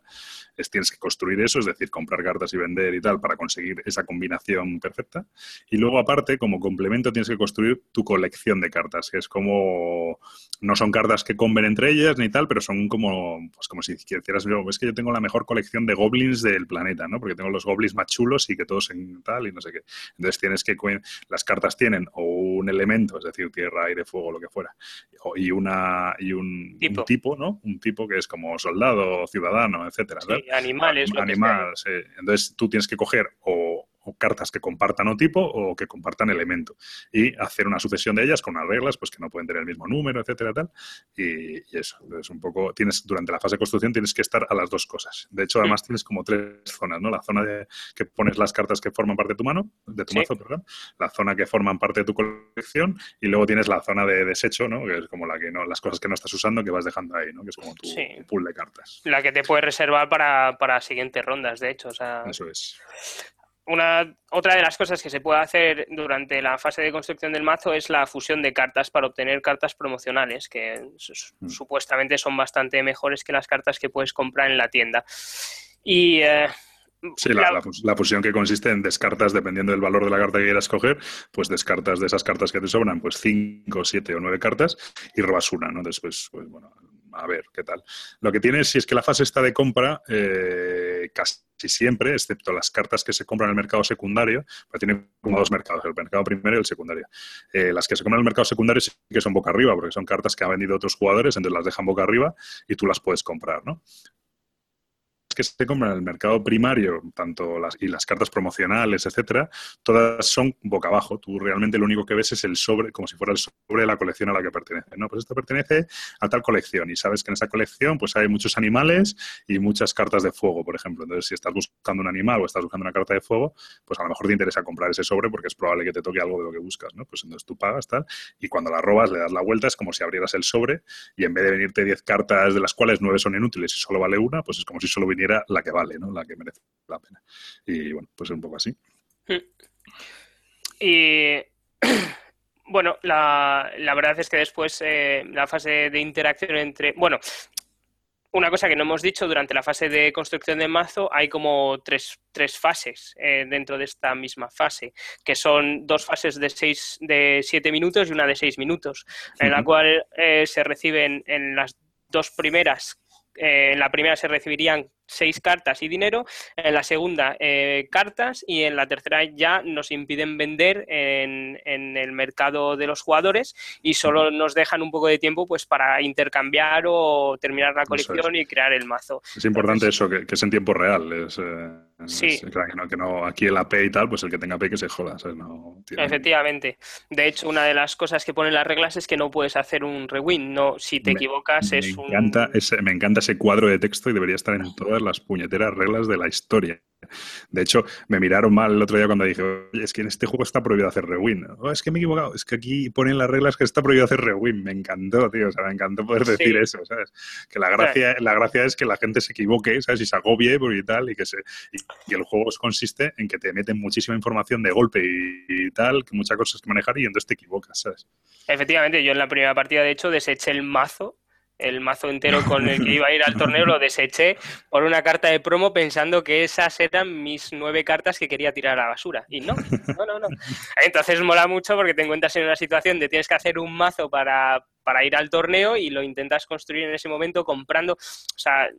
Es, tienes que construir eso, es decir, comprar cartas y vender y tal para conseguir esa combinación perfecta. Y luego, aparte, como complemento, tienes que construir tu colección de cartas, que es como. No son cartas que comben entre ellas ni tal, pero son como, pues como si quisieras. yo, Es que yo tengo la mejor colección de goblins del planeta, ¿no? Porque tengo los goblins más chulos y que todos en tal y no sé qué. Entonces tienes que. Las cartas tienen o un elemento, es decir, tierra, aire, fuego, lo que fuera, y, una, y un, un Tipo. ¿no? Un tipo que es como soldado, ciudadano, etcétera. sí, animales. lo que sea. animal, sí. Entonces tú tienes que coger o, o cartas que compartan o tipo o que compartan elemento. Y hacer una sucesión de ellas con unas reglas pues que no pueden tener el mismo número, etcétera, tal. Y, y eso, es un poco, tienes, durante la fase de construcción tienes que estar a las dos cosas. De hecho, además tienes como tres zonas, ¿no? La zona de que pones las cartas que forman parte de tu mano, de tu Sí. mazo, perdón, la zona que forman parte de tu colección y luego tienes la zona de desecho, ¿no? Que es como la que no, las cosas que no estás usando que vas dejando ahí, ¿no? Que es como tu, Sí. tu pool de cartas. La que te puedes reservar para, para siguientes rondas, de hecho. O sea, Eso es. Una, otra de las cosas que se puede hacer durante la fase de construcción del mazo es la fusión de cartas para obtener cartas promocionales, que Mm. supuestamente son bastante mejores que las cartas que puedes comprar en la tienda. Y eh, Sí, la, la- la fus- la fusión que consiste en descartas, dependiendo del valor de la carta que quieras coger, pues descartas de esas cartas que te sobran, pues 5, 7 o 9 cartas y robas una, ¿no? Pues, pues, bueno, a ver qué tal. Lo que tiene, si es que la fase está de compra, eh, casi siempre, excepto las cartas que se compran en el mercado secundario, pues tiene como dos mercados, el mercado primero y el secundario. Eh, las que se compran en el mercado secundario sí que son boca arriba, porque son cartas que han vendido otros jugadores, entonces las dejan boca arriba y tú las puedes comprar, ¿no? Que se compran en el mercado primario, tanto las y las cartas promocionales, etcétera, todas son boca abajo. Tú realmente lo único que ves es el sobre, como si fuera el sobre de la colección a la que pertenece. No, pues esto pertenece a tal colección y sabes que en esa colección pues hay muchos animales y muchas cartas de fuego, por ejemplo. Entonces, si estás buscando un animal o estás buscando una carta de fuego, pues a lo mejor te interesa comprar ese sobre porque es probable que te toque algo de lo que buscas, ¿no? Pues entonces tú pagas tal y cuando la robas le das la vuelta, es como si abrieras el sobre y en vez de venirte 10 cartas de las cuales 9 son inútiles y solo vale una, pues es como si solo viniera la que vale, ¿no? La que merece la pena. Y bueno, pues es un poco así. Y <clears throat> bueno, la, la verdad es que después eh, la fase de interacción entre. Bueno, una cosa que no hemos dicho, durante la fase de construcción de mazo hay como tres, tres fases eh, dentro de esta misma fase, que son dos fases de seis, de siete minutos y una de seis minutos, en la cual eh, se reciben en las dos primeras. eh, en la primera se recibirían seis cartas y dinero, en la segunda eh, cartas y en la tercera ya nos impiden vender en, en el mercado de los jugadores y solo nos dejan un poco de tiempo pues para intercambiar o terminar la es. colección y crear el mazo. Es importante eso, que, que es en tiempo real. Es, eh, Sí. es- claro, que, no, que no- aquí el AP y tal, pues el que tenga AP que se joda. ¿sabes? No, tiene- Efectivamente. De hecho, una de las cosas que ponen las reglas es que no puedes hacer un rewind. No, si te Me- equivocas me, es un... encanta ese, me encanta ese cuadro de texto y debería estar en <laughs> todas las puñeteras reglas de la historia. De hecho, me miraron mal el otro día cuando dije, oye, es que en este juego está prohibido hacer rewind. Oh, es que me he equivocado, es que aquí ponen las reglas que está prohibido hacer rewind. Me encantó, tío, o sea, me encantó poder Sí. decir eso, ¿sabes? Que la gracia, la gracia es que la gente se equivoque, ¿sabes? Y se agobie y tal, y que se y, y el juego consiste en que te meten muchísima información de golpe y, y tal, que muchas cosas que manejar y entonces te equivocas, ¿sabes? Efectivamente, yo en la primera partida, de hecho, deseché el mazo, el mazo entero con el que iba a ir al torneo, lo deseché por una carta de promo pensando que esas eran mis nueve cartas que quería tirar a la basura. Y no, no, no, no. Entonces mola mucho porque te encuentras en una situación de tienes que hacer un mazo para, para ir al torneo y lo intentas construir en ese momento comprando. O sea,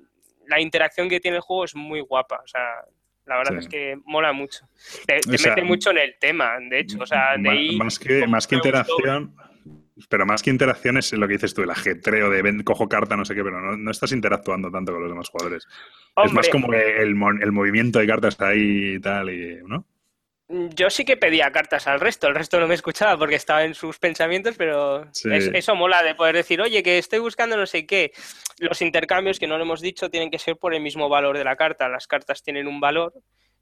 la interacción que tiene el juego es muy guapa. O sea, la verdad Sí. es que mola mucho. Te, te O sea, mete mucho en el tema, de hecho. O sea, de ahí más que, más que me gustó. Pero más que interacción es lo que dices tú, el ajetreo de ven, cojo carta, no sé qué, pero no, no estás interactuando tanto con los demás jugadores. es más como que el, mo- el movimiento de cartas ahí y tal, y, ¿no? Yo sí que pedía cartas al resto, el resto no me escuchaba porque estaba en sus pensamientos, pero Sí. es- eso mola de poder decir, oye, que estoy buscando no sé qué. Los intercambios, que no lo hemos dicho, tienen que ser por el mismo valor de la carta. Las cartas tienen un valor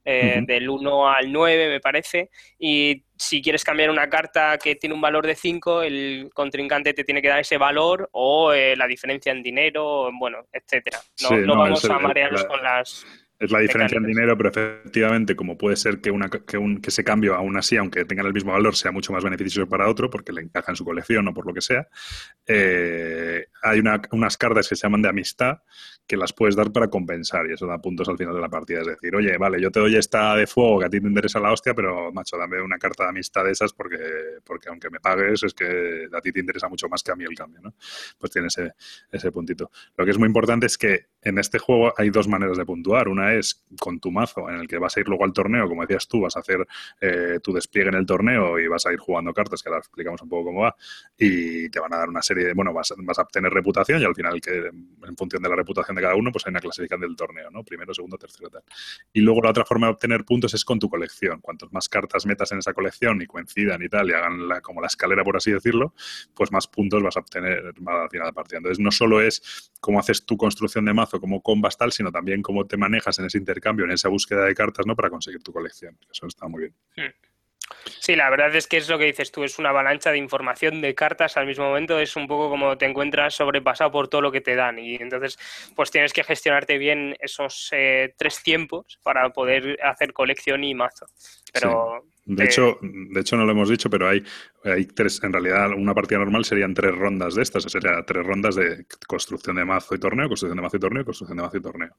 eh, del 1 al 9, me parece, y si quieres cambiar una carta que tiene un valor de 5, el contrincante te tiene que dar ese valor o eh, la diferencia en dinero, bueno, etcétera. No, Sí, no no, vamos el- a marearnos la- con las... Es la diferencia en dinero, pero efectivamente, como puede ser que, una, que, un, que ese cambio, aún así, aunque tengan el mismo valor, sea mucho más beneficioso para otro, porque le encaja en su colección o por lo que sea, eh, hay una- unas cartas que se llaman de amistad que las puedes dar para compensar y eso da puntos al final de la partida. Es decir, oye, vale, yo te doy esta de fuego que a ti te interesa la hostia, pero macho, dame una carta de amistad de esas porque, porque aunque me pagues es que a ti te interesa mucho más que a mí el cambio, ¿no? Pues tiene ese, ese puntito. Lo que es muy importante es que en este juego hay dos maneras de puntuar. Una es con tu mazo, en el que vas a ir luego al torneo, como decías tú, vas a hacer eh, tu despliegue en el torneo y vas a ir jugando cartas, que ahora explicamos un poco cómo va, y te van a dar una serie de, bueno, vas, vas a obtener reputación y al final que en función de la reputación de cada uno, pues hay una clasificación del torneo, ¿no? Primero, segundo, tercero, tal. Y luego la otra forma de obtener puntos es con tu colección. Cuantos más cartas metas en esa colección y coincidan y tal, y hagan la, como la escalera, por así decirlo, pues más puntos vas a obtener al final de partida. Entonces, no solo es cómo haces tu construcción de mazo, cómo combas tal, sino también cómo te manejas en ese intercambio, en esa búsqueda de cartas, ¿no? Para conseguir tu colección. Eso está muy bien. Sí, la verdad es que es lo que dices tú, es una avalancha de información de cartas al mismo momento, es un poco como te encuentras sobrepasado por todo lo que te dan y entonces pues tienes que gestionarte bien esos eh, tres tiempos para poder hacer colección y mazo. Pero De eh, hecho, de hecho, no lo hemos dicho, pero hay, hay tres, en realidad una partida normal serían tres rondas de estas, sería tres rondas de construcción de mazo y torneo, construcción de mazo y torneo, construcción de mazo y torneo.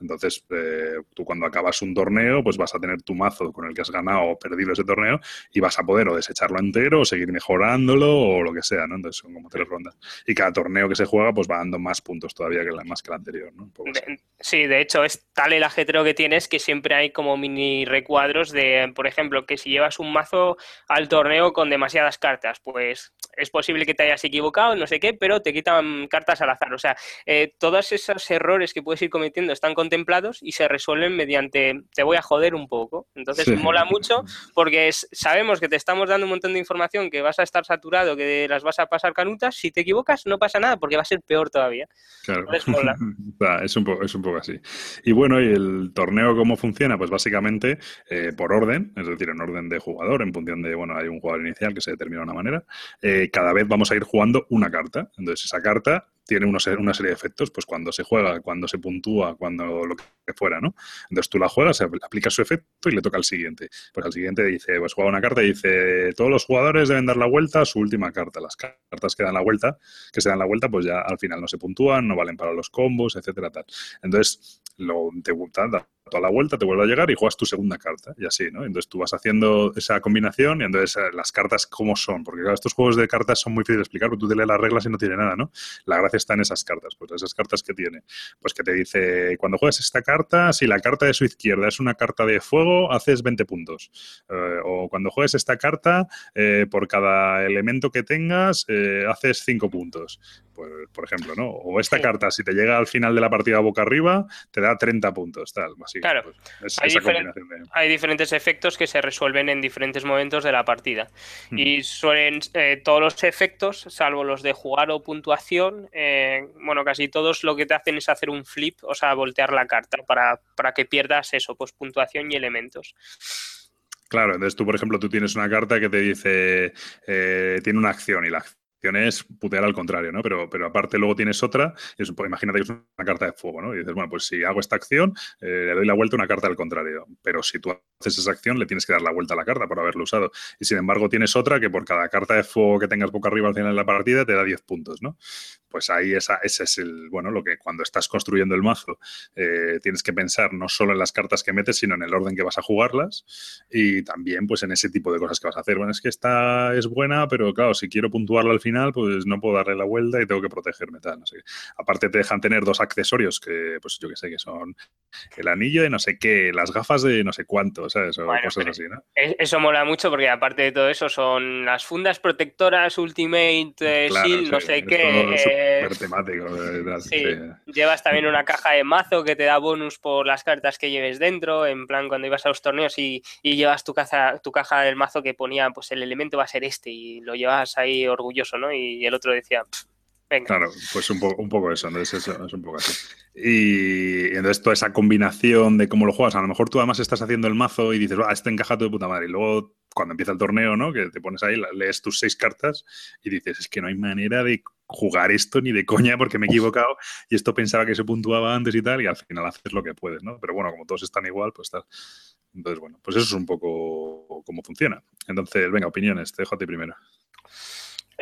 Entonces, eh, tú cuando acabas un torneo, pues vas a tener tu mazo con el que has ganado o perdido ese torneo y vas a poder o desecharlo entero o seguir mejorándolo o lo que sea, ¿no? Entonces son como tres rondas. Y cada torneo que se juega, pues va dando más puntos todavía que la, más que el anterior, ¿no? De- sí, de hecho es tal el ajetreo que tienes que siempre hay como mini recuadros de, por ejemplo, que si llevas un mazo al torneo con demasiadas cartas, pues es posible que te hayas equivocado, no sé qué, pero te quitan cartas al azar. O sea, eh, todos esos errores que puedes ir cometiendo están contemplados y se resuelven mediante te voy a joder un poco. Entonces Sí. mola mucho porque es- sabemos que te estamos dando un montón de información, que vas a estar saturado, que las vas a pasar canutas. Si te equivocas, no pasa nada porque va a ser peor todavía. Claro. Entonces, mola. <laughs> Va, es, un poco, es un poco así. Y bueno, ¿y el torneo cómo funciona? Pues básicamente eh, por orden, es decir, en orden de jugador, en función de, bueno, hay un jugador inicial que se determina de una manera. Eh, cada vez vamos a ir jugando una carta. Entonces, esa carta tiene una serie de efectos, pues cuando se juega, cuando se puntúa, cuando lo fuera, ¿no? Entonces tú la juegas, aplicas su efecto y le toca al siguiente. Pues al siguiente dice, pues juega una carta y dice, todos los jugadores deben dar la vuelta a su última carta. Las cartas que dan la vuelta, que se dan la vuelta, pues ya al final no se puntúan, no valen para los combos, etcétera, tal. Entonces, lo, te da, da toda la vuelta, te vuelve a llegar y juegas tu segunda carta, y así, ¿no? Entonces tú vas haciendo esa combinación y entonces eh, las cartas cómo son, porque estos juegos de cartas son muy fáciles de explicar, porque tú te lees las reglas y no tiene nada, ¿no? La gracia está en esas cartas, pues esas cartas que tiene, pues que te dice, cuando juegas esta carta, si la carta de su izquierda es una carta de fuego, haces 20 puntos. Eh, o cuando juegues esta carta, eh, por cada elemento que tengas, eh, haces 5 puntos. Pues, por ejemplo, ¿no? O esta Sí. carta, si te llega al final de la partida boca arriba, te da 30 puntos, tal, así. Claro. pues, es Hay esa diferen- combinación de... hay diferentes efectos que se resuelven en diferentes momentos de la partida. Mm. Y suelen, todos los efectos, salvo los de jugar o puntuación, bueno, casi todos lo que te hacen es hacer un flip, o sea, voltear la carta para, para que pierdas eso, pues puntuación y elementos. Claro, entonces tú, por ejemplo, tú tienes una carta que te dice, eh, tiene una acción y la acción es putear al contrario, ¿no? Pero, pero aparte luego tienes otra, es, imagínate que es una carta de fuego, ¿no? Y dices, bueno, pues si hago esta acción, eh, le doy la vuelta a una carta al contrario. Pero si tú haces esa acción, le tienes que dar la vuelta a la carta por haberlo usado. Y sin embargo, tienes otra que por cada carta de fuego que tengas boca arriba al final de la partida te da 10 puntos, ¿no? Pues ahí esa, ese es el, bueno, lo que cuando estás construyendo el mazo eh, tienes que pensar no solo en las cartas que metes, sino en el orden que vas a jugarlas y también pues en ese tipo de cosas que vas a hacer. Bueno, es que esta es buena, pero claro, si quiero puntuarla al final, pues no puedo darle la vuelta y tengo que protegerme tal, no sé. Aparte te dejan tener dos accesorios que, pues yo que sé, que son el anillo de no sé qué, las gafas de no sé cuánto, ¿sabes? O Bueno, cosas pero- así, ¿no? Eso mola mucho porque aparte de todo eso son las fundas protectoras Ultimate eh, Claro, Shield, no sí, sé es qué. eh, súper temático. verdad, sí. sí. Llevas también una <laughs> caja de mazo que te da bonus por las cartas que lleves dentro, en plan cuando ibas a los torneos y, y llevas tu, caja, tu caja del mazo que ponía, pues el elemento va a ser este y lo llevas ahí orgulloso, ¿no? Y el otro decía, "Pff, venga. Claro, pues un, poco un poco eso, entonces eso es un poco así. Y entonces toda esa combinación de cómo lo juegas, a lo mejor tú además estás haciendo el mazo y dices, va, este encaja todo de puta madre. Y luego cuando empieza el torneo, ¿no? Que te pones ahí, lees tus seis cartas y dices, es que no hay manera de jugar esto ni de coña porque me he equivocado y esto pensaba que se puntuaba antes y tal y al final haces lo que puedes, ¿no? Pero bueno, como todos están igual, pues tal. Entonces, bueno, pues eso es un poco cómo funciona. Entonces, venga, opiniones, te dejo a ti primero.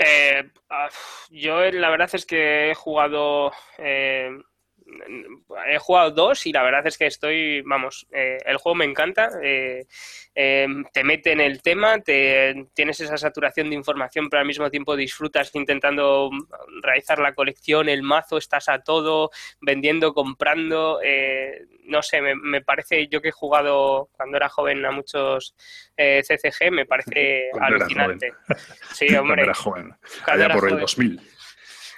Eh, ah, yo la verdad es que he jugado eh, he jugado dos y la verdad es que estoy, vamos, eh, el juego me encanta, eh, eh, te mete en el tema, te, tienes esa saturación de información, pero al mismo tiempo disfrutas intentando realizar la colección, el mazo, estás a todo, vendiendo, comprando, eh, no sé, me, me parece, yo que he jugado cuando era joven a muchos eh, CCG, me parece Cuando alucinante. Sí, <laughs> Cuando hombre. era joven, cuando allá era por el joven. 2000.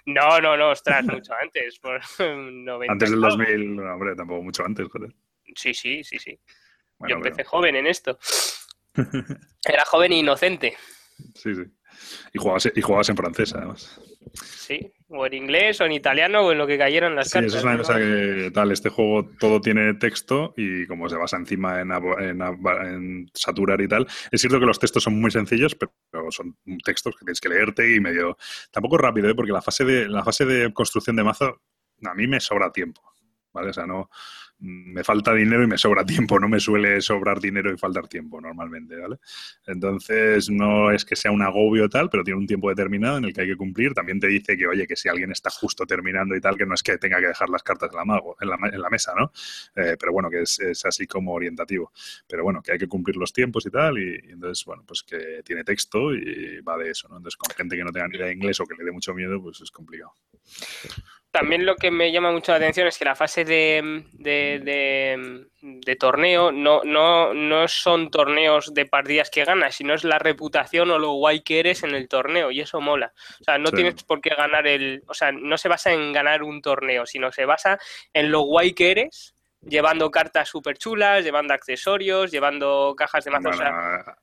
No, no, no, ostras, mucho antes. Por <laughs> 90 Antes del y algo. 2000, no, hombre, tampoco mucho antes, joder. Sí, sí, sí, sí. Bueno, Yo empecé pero- joven en esto. <laughs> Era joven e inocente. sí, sí. Y jugabas, y jugabas en francés, además. Sí, o en inglés, o en italiano, o en lo que cayeron las Sí, cartas. eso es una ¿no? cosa que tal, este juego todo tiene texto y como se basa encima en saturar y tal, es cierto que los textos son muy sencillos, pero son textos que tienes que leerte y medio... Tampoco rápido, ¿eh? porque la fase, de, la fase de construcción de mazo a mí me sobra tiempo, ¿vale? O sea, no... Me falta dinero y me sobra tiempo, no me suele sobrar dinero y faltar tiempo normalmente, ¿vale? Entonces, no es que sea un agobio tal, pero tiene un tiempo determinado en el que hay que cumplir. También te dice que, oye, que si alguien está justo terminando y tal, que no es que tenga que dejar las cartas en la, mesa, ¿no? Eh, pero bueno, que es, es así como orientativo. Pero bueno, que hay que cumplir los tiempos y tal, y, y entonces, bueno, pues que tiene texto y va de eso, ¿no? Entonces, con gente que no tenga ni idea de inglés o que le dé mucho miedo, pues es complicado. También lo que me llama mucho la atención es que la fase de, de, de- de torneo no, no, no son torneos de partidas que ganas, sino es la reputación o lo guay que eres en el torneo, y eso mola. O sea, no Sí. tienes por qué ganar el. O sea, no se basa en ganar un torneo, sino se basa en lo guay que eres, llevando cartas súper chulas, llevando accesorios, llevando cajas de mazo. o sea, Bueno,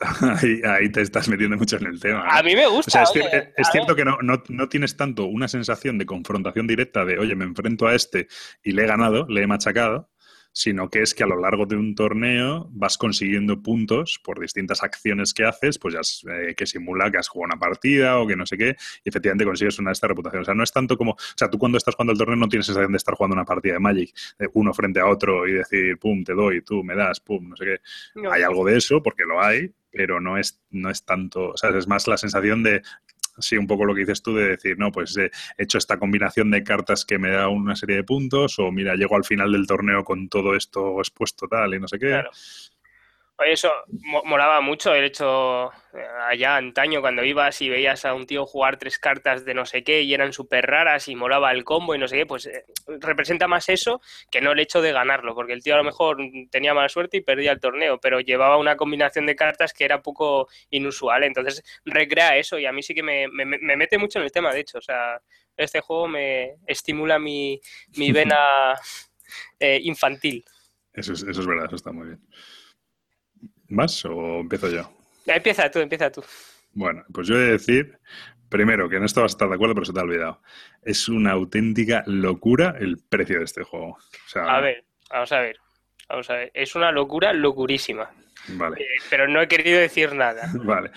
<laughs> ahí, ahí te estás metiendo mucho en el tema. ¿eh? a mí me O gusta. sea, es, oye, cier- es a cierto ver. que no, no, no tienes tanto una sensación de confrontación directa de, oye, me enfrento a este y le he ganado, le he machacado, sino que es que a lo largo de un torneo vas consiguiendo puntos por distintas acciones que haces, pues ya es, eh, que simula que has jugado una partida o que no sé qué, y efectivamente consigues una de esta reputación. O sea, no es tanto como, o sea, tú cuando estás jugando el torneo no tienes sensación de estar jugando una partida de Magic, uno frente a otro y decir, pum, te doy, tú me das, pum, no sé qué. No. Hay algo de eso, porque lo hay, pero no es, no es tanto, o sea, es más la sensación de, sí, un poco lo que dices tú de decir, no, pues eh, he hecho esta combinación de cartas que me da una serie de puntos, o mira, llego al final del torneo con todo esto expuesto tal y no sé qué. Claro. Eso mo- molaba mucho el hecho eh, allá antaño cuando ibas y veías a un tío jugar tres cartas de no sé qué y eran súper raras y molaba el combo y no sé qué, pues eh, representa más eso que no el hecho de ganarlo, porque el tío a lo mejor tenía mala suerte y perdía el torneo, pero llevaba una combinación de cartas que era poco inusual, entonces recrea eso y a mí sí que me, me- me mete mucho en el tema, de hecho, o sea, este juego me estimula mi, mi vena <laughs> eh, infantil. Eso es, eso es verdad, eso está muy bien. ¿Más o empiezo yo? Empieza tú, empieza tú. Bueno, pues yo he de decir, primero, que en esto vas a estar de acuerdo, pero se te ha olvidado. Es una auténtica locura el precio de este juego. O sea, A ver, vamos a ver. Vamos a ver. Es una locura locurísima. Vale. Eh, pero no he querido decir nada. <laughs> Vale.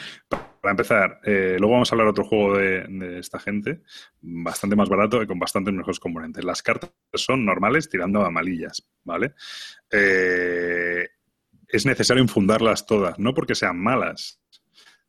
Para empezar, eh, luego vamos a hablar de otro juego de, de esta gente, bastante más barato y con bastantes mejores componentes. Las cartas son normales tirando a malillas, ¿vale? Eh, es necesario infundarlas todas, no porque sean malas,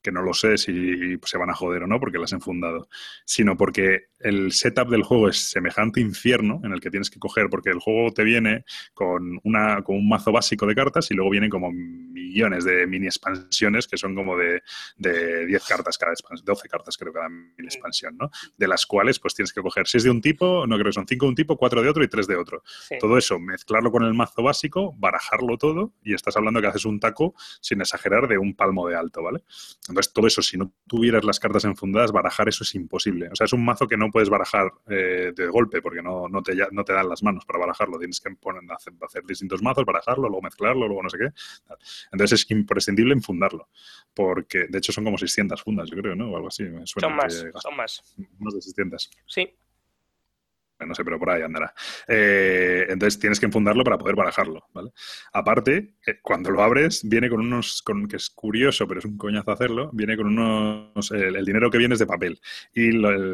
que no lo sé si se van a joder o no porque las he enfundado, sino porque el setup del juego es semejante infierno en el que tienes que coger, porque el juego te viene con, una, con un mazo básico de cartas y luego vienen como millones de mini expansiones que son como de, de 10 cartas cada expansión, 12 cartas creo cada mini expansión, ¿no? De las cuales pues tienes que coger 6 de un tipo, no creo que son 5 de un tipo, 4 de otro y 3 de otro. Sí. Todo eso, mezclarlo con el mazo básico, barajarlo todo y estás hablando que haces un taco, sin exagerar, de un palmo de alto, ¿vale? Entonces, todo eso, si no tuvieras las cartas enfundadas, barajar eso es imposible. O sea, es un mazo que no puedes barajar eh, de golpe porque no, no, te, ya- no te dan las manos para barajarlo. Tienes que poner, hacer, hacer distintos mazos, barajarlo, luego mezclarlo, luego no sé qué. Entonces, es imprescindible enfundarlo. Porque, de hecho, son como 600 fundas, yo creo, ¿no? O algo así. Me suena Son más, que son más. más de 600 Sí. No sé, pero por ahí andará. Eh, entonces tienes que enfundarlo para poder barajarlo, ¿vale? Aparte, eh, cuando lo abres, viene con unos, con, que es curioso, pero es un coñazo hacerlo, viene con unos, el, dinero que viene es de papel. Y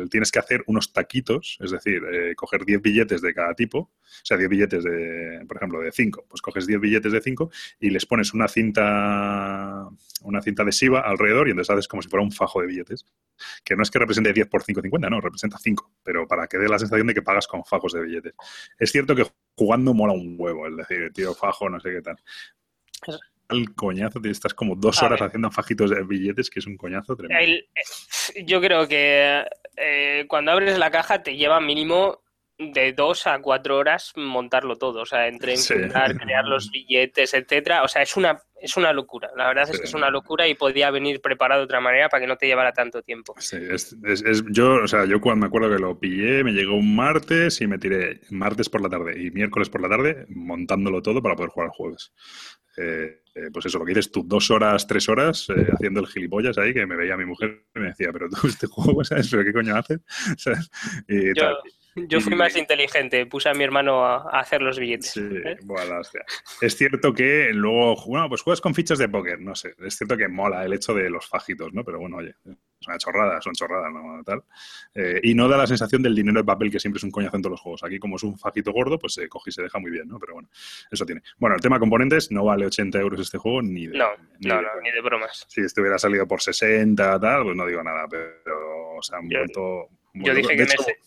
tienes que hacer unos taquitos, es decir, eh, coger 10 billetes de cada tipo, o sea, 10 billetes de, por ejemplo, de 5, pues coges 10 billetes de 5 y les pones una cinta, una cinta adhesiva alrededor y entonces haces como si fuera un fajo de billetes que no es que represente 10 por 5,50, no, representa 5, pero para que dé la sensación de que pagas con fajos de billetes. Es cierto que jugando mola un huevo, es decir, tiro fajo, no sé qué tal. Al coñazo, te estás como dos horas haciendo fajitos de billetes, que es un coñazo tremendo. El- eh, yo creo que eh, cuando abres la caja te lleva mínimo de dos a cuatro horas montarlo todo. O sea, entre Sí. enfundar, crear los <laughs> billetes, etcétera. O sea, es una, es una locura. La verdad es Sí. que es una locura y podía venir preparado de otra manera para que no te llevara tanto tiempo. Sí, es, es- es- yo, o sea, yo cuando me acuerdo que lo pillé, me llegó un martes y me tiré martes por la tarde y miércoles por la tarde montándolo todo para poder jugar el jueves. Eh, eh, pues eso, lo que dices tú, dos horas, tres horas eh, haciendo el gilipollas ahí, que me veía mi mujer y me decía, pero tú este juego, <laughs> ¿sabes? ¿Pero qué coño haces? <laughs> ¿Sabes? Y Yo, tal. <laughs> yo fui más inteligente, puse a mi hermano a, hacer los billetes. Sí, ¿eh? hostia. Es cierto que luego, bueno, pues juegas con fichas de póker, no sé. Es cierto que mola el hecho de los fajitos, ¿no? Pero bueno, oye, es una chorrada, son chorradas, ¿no? Tal. Eh, y no da la sensación del dinero de papel que siempre es un coñazo en todos los juegos. Aquí, como es un fajito gordo, pues se coge y se deja muy bien, ¿no? Pero bueno, eso tiene. Bueno, el tema componentes, no vale 80 euros este juego ni de. No, ni no, de no, ni de bromas. Si esto hubiera salido por 60, tal, pues no digo nada, pero, o sea, han Yo- vuelto. Yo dije que me, hecho, se-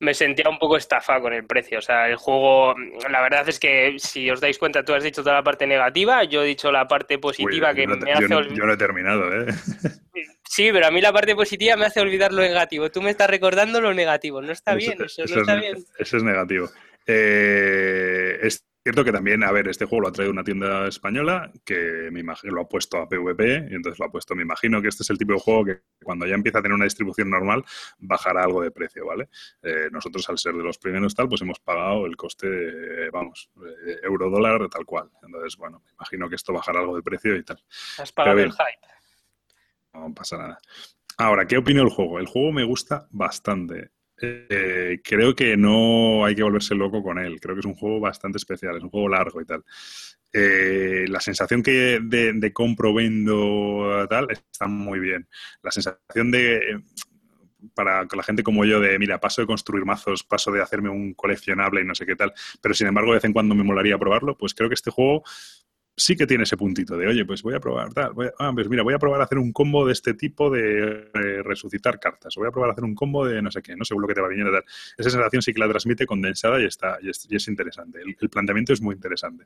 me sentía un poco estafado con el precio. O sea, el juego, la verdad es que si os dais cuenta, tú has dicho toda la parte negativa, yo he dicho la parte uy, positiva que yo no, me hace olvidar. yo no he terminado, ¿eh? Sí, pero a mí la parte positiva me hace olvidar lo negativo. Tú me estás recordando lo negativo. No está bien, eso, no es, está bien. eso es negativo. Eh, es cierto que también, a ver, este juego lo ha traído una tienda española que me imagino lo ha puesto a PvP y entonces lo ha puesto. Me imagino que este es el tipo de juego que cuando ya empieza a tener una distribución normal bajará algo de precio, ¿vale? Eh, nosotros al ser de los primeros tal, pues hemos pagado el coste, eh, vamos, eh, euro dólar tal cual. Entonces, bueno, me imagino que esto bajará algo de precio y tal. Has pagado bien. el hype. No pasa nada. Ahora, ¿qué opino del juego? El juego me gusta bastante. Eh, creo que no hay que volverse loco con él. Creo que es un juego bastante especial, es un juego largo y tal. Eh, la sensación que de, de compro, vendo, tal, está muy bien. La sensación de, eh, para la gente como yo, de, mira, paso de construir mazos, paso de hacerme un coleccionable y no sé qué tal, pero sin embargo de vez en cuando me molaría probarlo, pues creo que este juego sí que tiene ese puntito de, oye, pues voy a probar tal, voy a- ah, pues mira, voy a probar a hacer un combo de este tipo de eh, resucitar cartas, o voy a probar a hacer un combo de no sé qué, no según lo que te va viniendo tal. Esa sensación sí que la transmite condensada y está y es, interesante. El, planteamiento es muy interesante.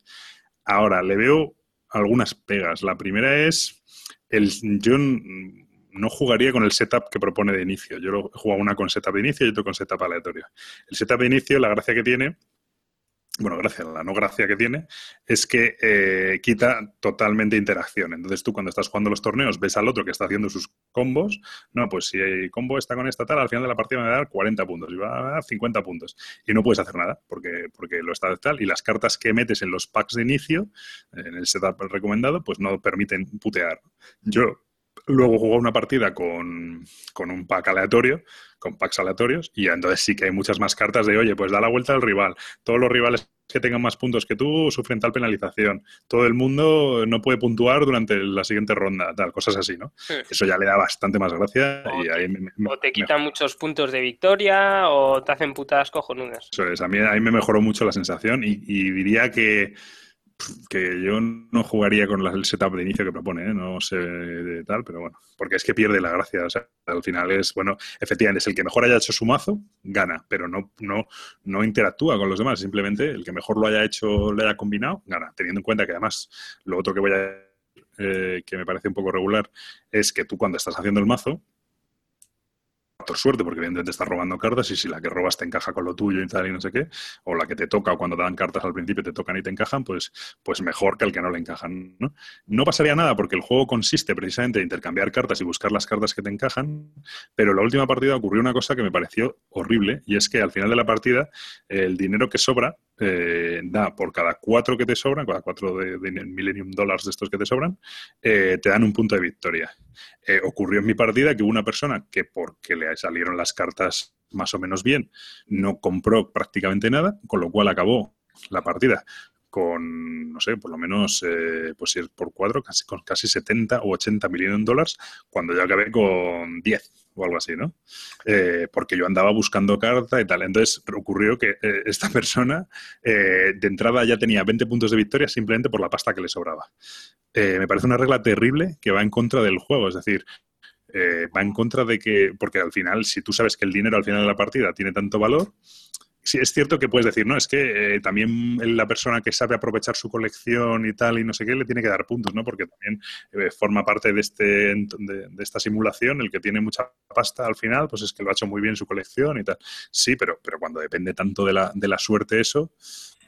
Ahora, le veo algunas pegas. La primera es, el, yo no jugaría con el setup que propone de inicio. Yo he jugado una con setup de inicio y otro con setup aleatorio. El setup de inicio, la gracia que tiene bueno, gracia, la no gracia que tiene es que eh, quita totalmente interacción. Entonces tú cuando estás jugando los torneos ves al otro que está haciendo sus combos, no, pues si el combo está con esta tal, al final de la partida me va a dar 40 puntos y va a dar 50 puntos. Y no puedes hacer nada porque, porque lo está tal. Y las cartas que metes en los packs de inicio, en el setup recomendado, pues no permiten putear. Yo luego jugué una partida con, con un pack aleatorio, con packs aleatorios, y entonces sí que hay muchas más cartas de, oye, pues da la vuelta al rival. Todos los rivales que tengan más puntos que tú sufren tal penalización. Todo el mundo no puede puntuar durante la siguiente ronda, tal, cosas así, ¿no? Sí. Eso ya le da bastante más gracia O y te- ahí me, me- O te me- quitan muchos puntos de victoria o te hacen putadas cojonudas. Eso es, a mí ahí me mejoró mucho la sensación y, y diría que, que yo no jugaría con el setup de inicio que propone, ¿eh? no sé de tal, pero bueno, porque es que pierde la gracia. O sea, al final es, bueno, efectivamente, es el que mejor haya hecho su mazo, gana, pero no, no, no interactúa con los demás, simplemente el que mejor lo haya hecho, lo haya combinado, gana, teniendo en cuenta que además lo otro que voy a eh, que me parece un poco regular es que tú cuando estás haciendo el mazo factor suerte, porque evidentemente estás robando cartas y si la que robas te encaja con lo tuyo y tal y no sé qué, o la que te toca o cuando te dan cartas al principio te tocan y te encajan, pues, pues mejor que el que no le encajan. ¿no? no pasaría nada porque el juego consiste precisamente en intercambiar cartas y buscar las cartas que te encajan, pero en la última partida ocurrió una cosa que me pareció horrible y es que al final de la partida el dinero que sobra eh, da por cada cuatro que te sobran, cada cuatro de, Millennium Dollars de estos que te sobran, eh, te dan un punto de victoria. Eh, ocurrió en mi partida que hubo una persona que porque le salieron las cartas más o menos bien, no compró prácticamente nada, con lo cual acabó la partida con, no sé, por lo menos, eh, pues es por cuatro, casi, con casi 70 o 80 millones de dólares, cuando yo acabé con 10 o algo así, ¿no? Eh, porque yo andaba buscando carta y tal. Entonces ocurrió que eh, esta <laughs> persona eh, de entrada ya tenía 20 puntos de victoria simplemente por la pasta que le sobraba. Me parece una regla terrible que va en contra del juego, es decir, va en contra de que, porque al final, si tú sabes que el dinero al final de la partida tiene tanto valor, sí, es cierto que puedes decir, no, es que eh, también la persona que sabe aprovechar su colección y tal y no sé qué le tiene que dar puntos, ¿no? Porque también eh, forma parte de, este, de, de esta simulación, el que tiene mucha pasta al final, pues es que lo ha hecho muy bien su colección y tal. Sí, pero, pero cuando depende tanto de la, de la suerte eso,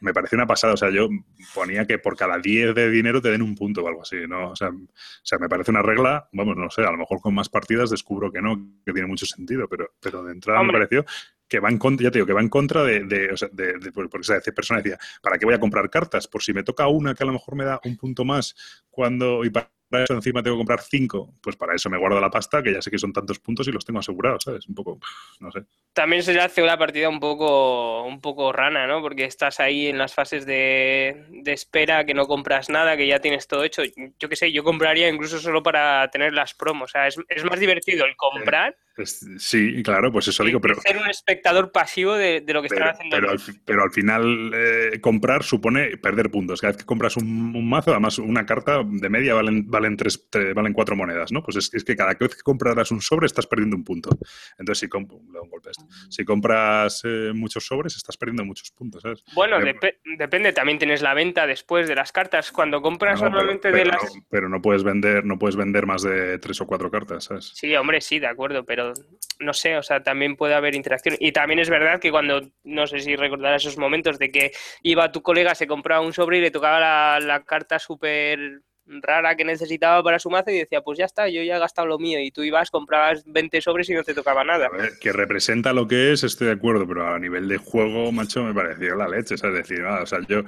me parece una pasada. O sea, yo ponía que por cada 10 de dinero te den un punto o algo así, ¿no? O sea, o sea, me parece una regla, vamos, no sé, a lo mejor con más partidas descubro que no, que tiene mucho sentido, pero, pero de entrada Hombre. me pareció que va en contra, ya te digo, que va en contra de, de, o sea, de- de- porque esa persona decía, ¿para qué voy a comprar cartas? Por si me toca una que a lo mejor me da un punto más cuando y para eso encima tengo que comprar cinco, pues para eso me guardo la pasta, que ya sé que son tantos puntos y los tengo asegurados, ¿sabes? Un poco, no sé. También se hace una partida un poco, un poco rana, ¿no? Porque estás ahí en las fases de, de espera, que no compras nada, que ya tienes todo hecho. Yo qué sé, yo compraría incluso solo para tener las promos. O sea, es, es más divertido el comprar Es- sí, claro, pues eso digo, pero, ser un espectador pasivo de, de lo que pero, están haciendo. pero al, los- pero al final eh, comprar supone perder puntos. Cada vez que compras un, un mazo, además una carta de media valen, valen, tres, valen cuatro monedas, ¿no? Pues es, es que cada vez que comprarás un sobre estás perdiendo un punto. Entonces, si, comp- un golpe si compras eh, muchos sobres, estás perdiendo muchos puntos, ¿sabes? Bueno, depe- depende, también tienes la venta después de las cartas. Cuando compras No, normalmente pero, de no, las... pero no puedes vender, no puedes vender más de tres o cuatro cartas, ¿sabes? Sí, hombre, sí, de acuerdo, pero no sé, o sea, también puede haber interacción. Y también es verdad que cuando, no sé si recordarás esos momentos de que iba tu colega, se compraba un sobre y le tocaba la, la carta súper rara que necesitaba para su mazo y decía, pues ya está, yo ya he gastado lo mío. Y tú ibas, comprabas 20 sobres y no te tocaba nada. Que representa lo que es, estoy de acuerdo, pero a nivel de juego, macho, me pareció la leche. Es decir, ah, o sea, yo,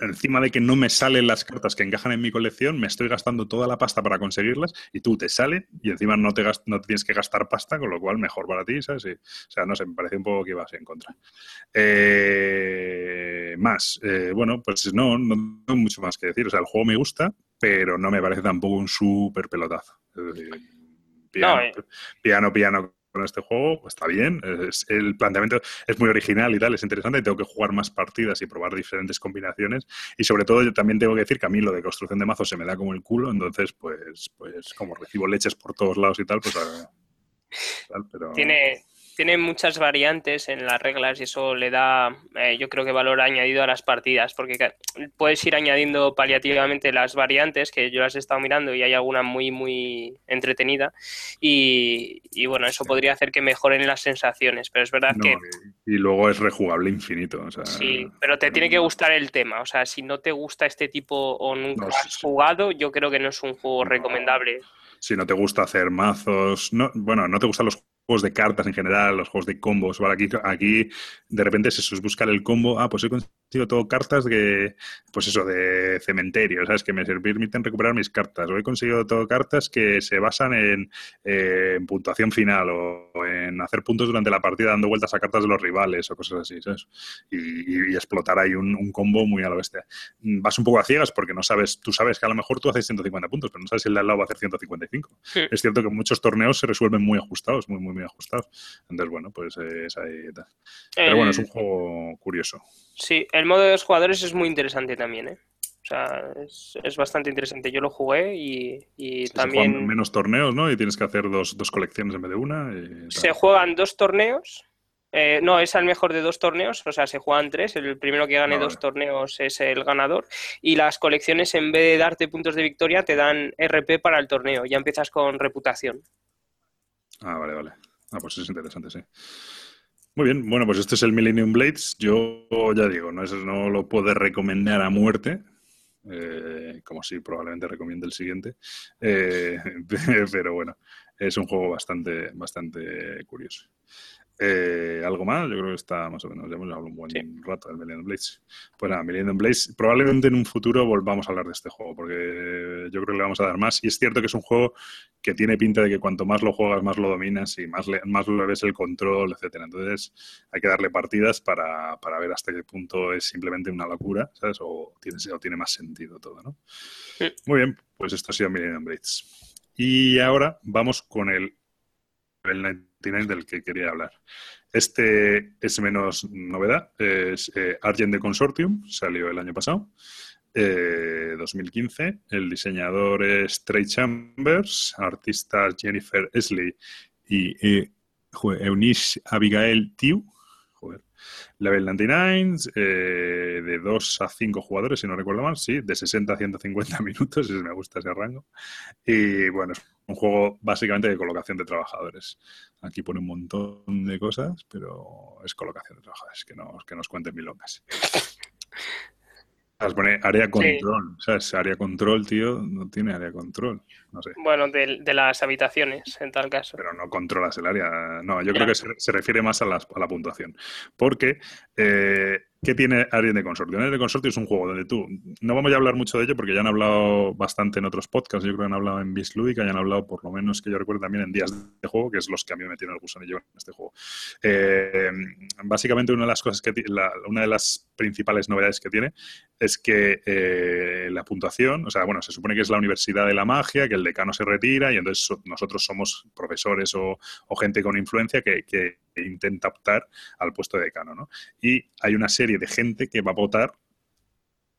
encima de que no me salen las cartas que encajan en mi colección, me estoy gastando toda la pasta para conseguirlas y tú te sale y encima no te, no tienes que gastar pasta, con lo cual mejor para ti, ¿sabes? O sea, no sé, me parece un poco que ibas en contra. Eh, más, eh, bueno, pues no, no tengo mucho más que decir. O sea, el juego me gusta, pero no me parece tampoco un súper pelotazo. Es decir, piano, eh. piano, piano con este juego, pues está bien. Es- el planteamiento es muy original y tal, es interesante. y Tengo que jugar más partidas y probar diferentes combinaciones. Y sobre todo, yo también tengo que decir que a mí lo de construcción de mazos se me da como el culo. Entonces, pues, pues como recibo leches por todos lados y tal, pues. a- tal, pero... Tiene, tiene muchas variantes en las reglas y eso le da, eh, yo creo que valor añadido a las partidas, porque puedes ir añadiendo paliativamente las variantes, que yo las he estado mirando y hay alguna muy, muy entretenida, y, y bueno, eso podría hacer que mejoren las sensaciones, pero es verdad No, que y, luego es rejugable infinito. o sea, sí, pero te tiene que gustar el tema, o sea, si no te gusta este tipo o nunca No, has sí. jugado, yo creo que no es un juego No. recomendable. si no te gusta hacer mazos, no, bueno, no te gustan los juegos de cartas en general, los juegos de combos, ¿vale? Aquí, aquí de repente es eso, es buscar el combo, ah, pues he conseguido todo cartas de, pues eso, de cementerio, ¿sabes? Que me permiten recuperar mis cartas, o he conseguido todo cartas que se basan en, eh, en puntuación final o, o en hacer puntos durante la partida dando vueltas a cartas de los rivales o cosas así, ¿sabes? Y, y- y explotar ahí un, un combo muy a lo bestia. Vas un poco a ciegas porque no sabes, tú sabes que a lo mejor tú haces 150 puntos, pero no sabes si el de al lado va a hacer 155. Sí. Es cierto que muchos torneos se resuelven muy ajustados, muy, muy, muy ajustados. Entonces, bueno, pues eh, es ahí tal. Pero bueno, es un juego curioso. Sí, el modo de dos jugadores es muy interesante también, ¿eh? O sea, es, es bastante interesante. Yo lo jugué y, y Se juegan también menos torneos, ¿no? Y tienes que hacer dos, dos colecciones en vez de una. y se juegan dos torneos. Eh, no, es al mejor de dos torneos, o sea, se juegan tres. El primero que gane Ah, dos torneos es el ganador. Y las colecciones, en vez de darte puntos de victoria, te dan RP para el torneo. Ya empiezas con reputación. Ah, vale, vale. Ah, pues es interesante, sí. Muy bien, bueno, pues este es el Millennium Blades. Yo ya digo, no, es, no lo puedo recomendar a muerte, eh, como si probablemente recomiende el siguiente, Eh, <laughs> pero bueno, es un juego bastante, bastante curioso. Eh, ¿Algo más? Yo creo que está más o menos, ya hemos hablado un buen Sí. rato del Millennium Blades. Pues nada, Millennium Blades, probablemente en un futuro volvamos a hablar de este juego, porque yo creo que le vamos a dar más. Y es cierto que es un juego que tiene pinta de que cuanto más lo juegas, más lo dominas y más, le, más le ves el control, etcétera. Entonces hay que darle partidas para, para ver hasta qué punto es simplemente una locura, ¿sabes? O tiene, o tiene más sentido todo, ¿no? Sí. Muy bien, pues esto ha sido Millennium Blades. Y ahora vamos con el, el 99 del que quería hablar. Este es menos novedad, es eh, Argent de Consortium, salió el año pasado. Eh, 2015. El diseñador es Trey Chambers, artistas Jennifer Esley y eh, Eunice Abigail Tiu. joder. Level 99, eh, de 2 a 5 jugadores, si no recuerdo mal, sí, de 60 a 150 <laughs> minutos, si me gusta ese rango. Y bueno, es un juego básicamente de colocación de trabajadores. Aquí pone un montón de cosas, pero es colocación de trabajadores, que, no, que nos cuenten milongas. Las pone área control, ¿sabes? Área control, tío, no tiene área control, no sé. Bueno, de, de las habitaciones, en tal caso. Pero no controlas el área. No, yo Ya. creo que se, se refiere más a, las- a la puntuación. Porque, eh, ¿qué tiene Alien de Consortio? Alien de Consortio es un juego donde tú. No vamos a hablar mucho de ello porque ya han hablado bastante en otros podcasts. Yo creo que han hablado en Bis Lúdica y han hablado, por lo menos que yo recuerdo, también en Días de Juego, que es los que a mí me metieron el gusanillo en este juego. Eh, básicamente, una de las cosas que. la- una de las principales novedades que tiene es que eh, la puntuación, o sea, bueno, se supone que es la Universidad de la Magia, que el decano se retira y entonces so- nosotros somos profesores o, gente con influencia que intenta optar al puesto de decano, ¿no? Y hay una serie de gente que va a votar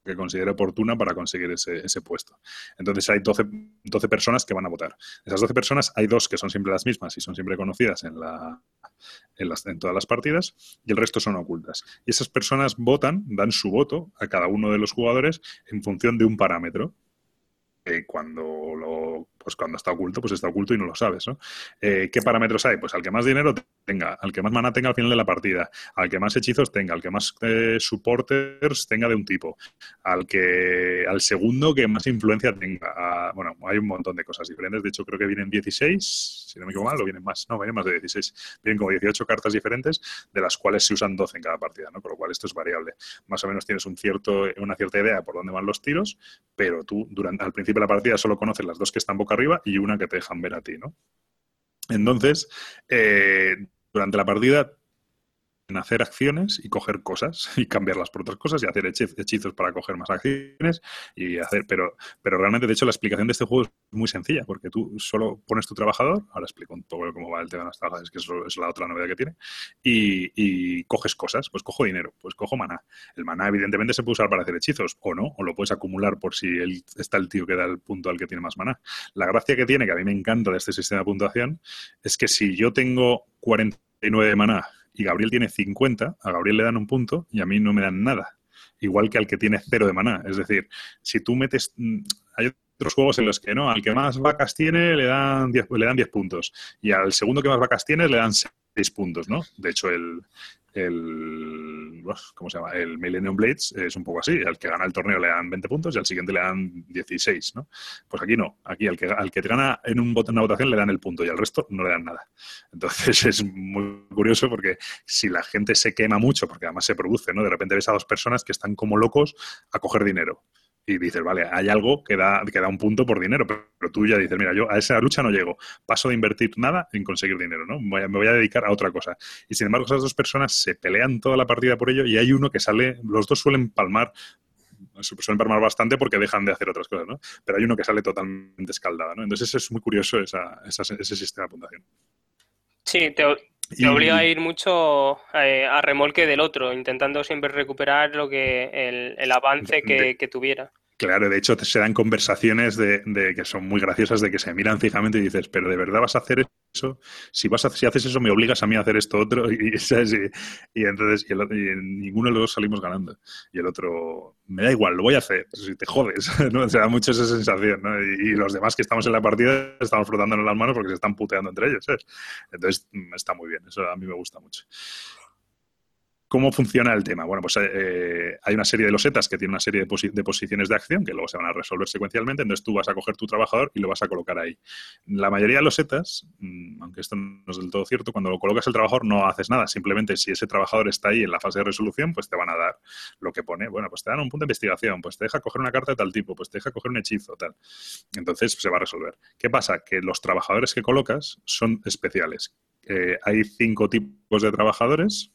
que considere oportuna para conseguir ese, puesto. Entonces hay 12, 12 personas que van a votar. De esas 12 personas hay dos que son siempre las mismas y son siempre conocidas en, la, en, las, en todas las partidas y el resto son ocultas. Y esas personas votan, dan su voto a cada uno de los jugadores en función de un parámetro. Cuando lo, pues cuando está oculto, pues está oculto y no lo sabes, ¿no? Eh, ¿Qué parámetros hay? Pues al que más dinero tenga, al que más mana tenga al final de la partida, al que más hechizos tenga, al que más eh, supporters tenga de un tipo, al que al segundo que más influencia tenga. bueno, hay un montón de cosas diferentes. De hecho, creo que vienen 16, si no me equivoco mal, o vienen más. No, vienen más de 16. Vienen como 18 cartas diferentes, de las cuales se usan 12 en cada partida, ¿no? Con lo cual esto es variable. Más o menos tienes un cierto, una cierta idea por dónde van los tiros, pero tú durante, al principio de la partida solo conoces las dos que están boca arriba y una que te dejan ver a ti, ¿no? Entonces, eh, durante la partida, hacer acciones y coger cosas <laughs> y cambiarlas por otras cosas y hacer hechi- hechizos para coger más acciones y hacer, pero, pero realmente, de hecho, la explicación de este juego es muy sencilla, porque tú solo pones tu trabajador, ahora explico un poco cómo va el tema de los trabajadores, que es la otra novedad que tiene, y, coges cosas, pues cojo dinero, pues cojo maná. El maná, evidentemente, se puede usar para hacer hechizos, o no, o lo puedes acumular por si el- está el tío que da el punto al que tiene más maná. La gracia que tiene, que a mí me encanta de este sistema de puntuación, es que si yo tengo 49 de maná y Gabriel tiene 50, a Gabriel le dan un punto y a mí no me dan nada. Igual que al que tiene cero de maná. Es decir, si tú metes. mm, Hay otros juegos en los que no, al que más vacas tiene le dan 10, le dan 10 puntos. Y al segundo que más vacas tiene le dan 6 puntos, ¿no? De hecho, el. el ¿Cómo se llama? El Millennium Blades es un poco así. Al que gana el torneo le dan 20 puntos y al siguiente le dan 16, ¿no? Pues aquí no. Aquí al que, al que te gana en un, una votación le dan el punto y al resto no le dan nada. Entonces <laughs> es muy curioso porque si la gente se quema mucho, porque además se produce, ¿no? De repente ves a dos personas que están como locos a coger dinero. Y dices, vale, hay algo que da, que da un punto por dinero, pero, tú ya dices, mira, yo a esa lucha no llego, paso de invertir nada en conseguir dinero, ¿no? Voy a- me voy a dedicar a otra cosa. Y sin embargo, esas dos personas se pelean toda la partida por ello y hay uno que sale, los dos suelen palmar, su- suelen palmar bastante porque dejan de hacer otras cosas, ¿no? Pero hay uno que sale totalmente escaldado, ¿no? Entonces es muy curioso esa, esa- ese sistema de puntuación. Sí, te, te obliga a ir mucho eh, a remolque del otro, intentando siempre recuperar lo que el, el avance que tuviera. Claro, de hecho se dan conversaciones de, de que son muy graciosas, de que se miran fijamente y dices, pero ¿de verdad vas a hacer eso? Si vas a, si haces eso, me obligas a mí a hacer esto otro. <laughs> Y, y, entonces y ninguno de los dos salimos ganando. Y el otro, me da igual, lo voy a hacer, si te jodes. <laughs> ¿no? Se da mucho esa sensación. ¿no? Y, los demás que estamos en la partida estamos frotándonos las manos porque se están puteando entre ellos. Entonces está muy bien, eso a mí me gusta mucho. ¿Cómo funciona el tema? Bueno, pues eh, hay una serie de losetas que tiene una serie de, posi- de posiciones de acción que luego se van a resolver secuencialmente, entonces tú vas a coger tu trabajador y lo vas a colocar ahí. La mayoría de losetas, mm, aunque esto no es del todo cierto, cuando lo colocas el trabajador no haces nada, simplemente si ese trabajador está ahí en la fase de resolución, pues te van a dar lo que pone, bueno, pues te dan un punto de investigación, pues te deja coger una carta de tal tipo, pues te deja coger un hechizo, tal. Entonces se va a resolver. ¿Qué pasa? Que los trabajadores que colocas son especiales. Eh, hay cinco tipos de trabajadores,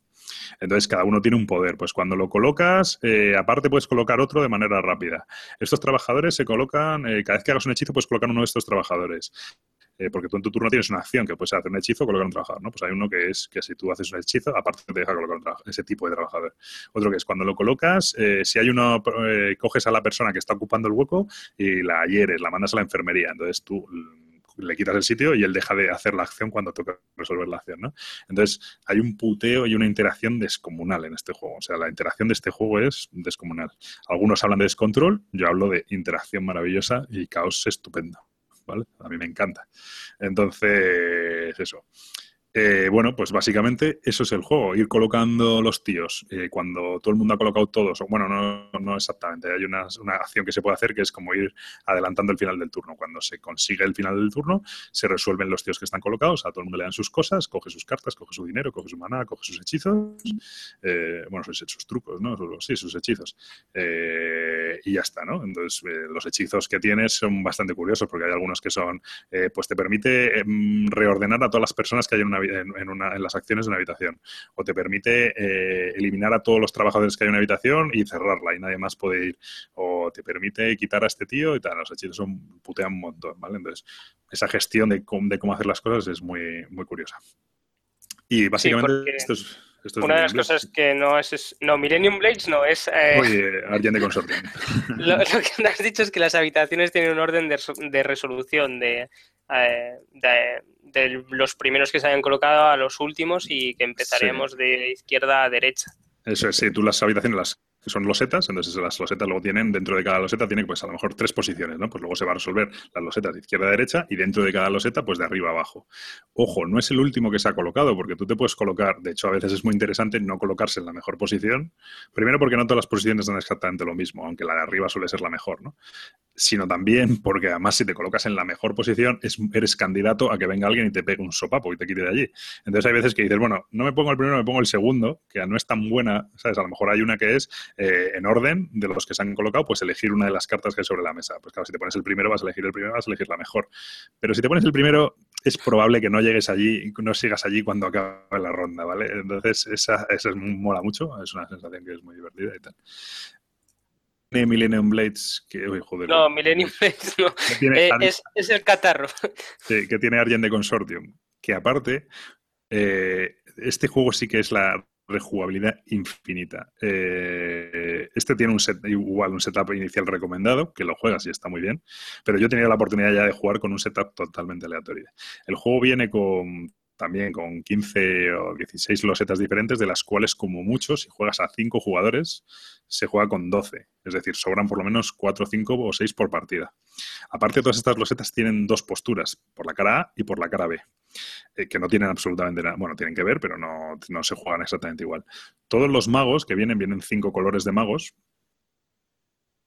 entonces, cada uno tiene un poder. Pues cuando lo colocas, eh, aparte puedes colocar otro de manera rápida. Estos trabajadores se colocan, eh, cada vez que hagas un hechizo, puedes colocar uno de estos trabajadores. Eh, porque tú en tu turno tienes una acción que puedes hacer un hechizo o colocar un trabajador, ¿no? Pues hay uno que es que si tú haces un hechizo, aparte te deja colocar un ese tipo de trabajador. Otro que es cuando lo colocas, eh, si hay uno, eh, coges a la persona que está ocupando el hueco y la hieres, la mandas a la enfermería. Entonces tú le quitas el sitio y él deja de hacer la acción cuando toca resolver la acción, ¿no? Entonces, hay un puteo y una interacción descomunal en este juego. O sea, la interacción de este juego es descomunal. Algunos hablan de descontrol, yo hablo de interacción maravillosa y caos estupendo, ¿vale? A mí me encanta. Entonces, eso. Eh, bueno, pues básicamente eso es el juego, ir colocando los tíos. Eh, cuando todo el mundo ha colocado todos, o bueno, no, no exactamente, hay una, una acción que se puede hacer que es como ir adelantando el final del turno. Cuando se consigue el final del turno, se resuelven los tíos que están colocados, a todo el mundo le dan sus cosas, coge sus cartas, coge su dinero, coge su maná, coge sus hechizos, eh, bueno, sus, sus trucos, ¿no? Sí, sus hechizos. Eh, y ya está, ¿no? Entonces, los hechizos que tienes son bastante curiosos porque hay algunos que son, pues te permite em, reordenar a todas las personas que hay en, una, en, en una- en las acciones de una habitación. O te permite eh, eliminar a todos los trabajadores que hay en una habitación y cerrarla y nadie más puede ir. O te permite quitar a este tío y tal. Los hechizos son, putean un montón, ¿vale? Entonces, esa gestión de, cómo- de cómo hacer las cosas es muy, muy curiosa. Y básicamente esto es... Esto es Una de las cosas que no es, es- No, Millennium Blades no, es... eh, Oye, Argent de Consortium. <laughs> lo, lo que has dicho es que las habitaciones tienen un orden de, de resolución de, eh, de, de los primeros que se hayan colocado a los últimos y que empezaremos de izquierda a derecha. Eso es, sí, tú las habitaciones las que son losetas, entonces las losetas luego tienen, dentro de cada loseta tiene pues a lo mejor tres posiciones, ¿no? Pues luego se va a resolver las losetas de izquierda a derecha y dentro de cada loseta pues de arriba a abajo. Ojo, no es el último que se ha colocado, porque tú te puedes colocar, de hecho a veces es muy interesante no colocarse en la mejor posición, primero porque no todas las posiciones dan exactamente lo mismo, aunque la de arriba suele ser la mejor, ¿no? Sino también porque además si te colocas en la mejor posición es- eres candidato a que venga alguien y te pegue un sopapo y te quite de allí. Entonces hay veces que dices, bueno, no me pongo el primero, me pongo el segundo, que no es tan buena, ¿sabes? A lo mejor hay una que es eh, en orden de los que se han colocado, pues elegir una de las cartas que hay sobre la mesa. Pues claro, si te pones el primero vas a elegir el primero, vas a elegir la mejor. Pero si te pones el primero, es probable que no llegues allí, no sigas allí cuando acabe la ronda, ¿vale? Entonces esa, esa es, mola mucho, es una sensación que es muy divertida y tal. Tiene Millennium Blades, que, uy, joder, No, Millennium Blades no. Eh, es, es el catarro. Sí, que tiene Argent de Consortium. Que aparte, eh, este juego sí que es la rejugabilidad infinita. Eh, este tiene un set, igual un setup inicial recomendado, que lo juegas y está muy bien, pero yo he tenido la oportunidad ya de jugar con un setup totalmente aleatorio. El juego viene con también con 15 o 16 losetas diferentes, de las cuales como mucho, si juegas a 5 jugadores, se juega con 12. Es decir, sobran por lo menos 4, 5 o 6 por partida. Aparte, todas estas losetas tienen dos posturas, por la cara A y por la cara B, eh, que no tienen absolutamente nada, bueno, tienen que ver, pero no, no se juegan exactamente igual. Todos los magos que vienen, vienen cinco colores de magos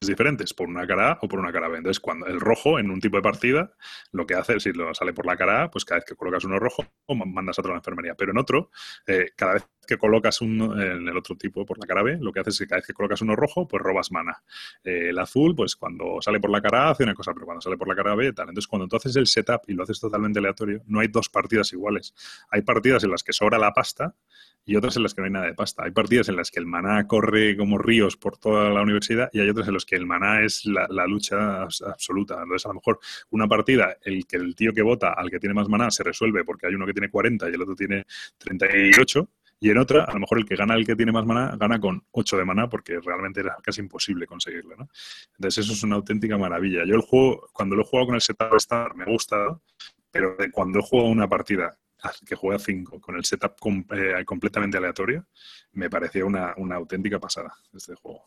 diferentes, por una cara A o por una cara B. Entonces, cuando el rojo en un tipo de partida, lo que hace, si lo sale por la cara A, pues cada vez que colocas uno rojo, ma- mandas otro a la enfermería. Pero en otro, eh, cada vez que colocas uno en el otro tipo por la cara B, lo que haces es que cada vez que colocas uno rojo, pues robas mana. Eh, el azul, pues cuando sale por la cara hace una cosa, pero cuando sale por la cara B, tal. Entonces, cuando tú haces el setup y lo haces totalmente aleatorio, no hay dos partidas iguales. Hay partidas en las que sobra la pasta y otras en las que no hay nada de pasta. Hay partidas en las que el maná corre como ríos por toda la universidad y hay otras en las que el maná es la, la lucha abs- absoluta. Entonces, a lo mejor una partida, el que el tío que vota al que tiene más maná se resuelve porque hay uno que tiene 40 y el otro tiene 38. Y en otra, a lo mejor el que gana el que tiene más maná, gana con 8 de maná porque realmente era casi imposible conseguirlo. ¿no? Entonces eso es una auténtica maravilla. Yo el juego, cuando lo he jugado con el setup estándar, me ha gustado, pero cuando he jugado una partida que juega 5 con el setup eh, completamente aleatorio, me parecía una, una auténtica pasada este juego.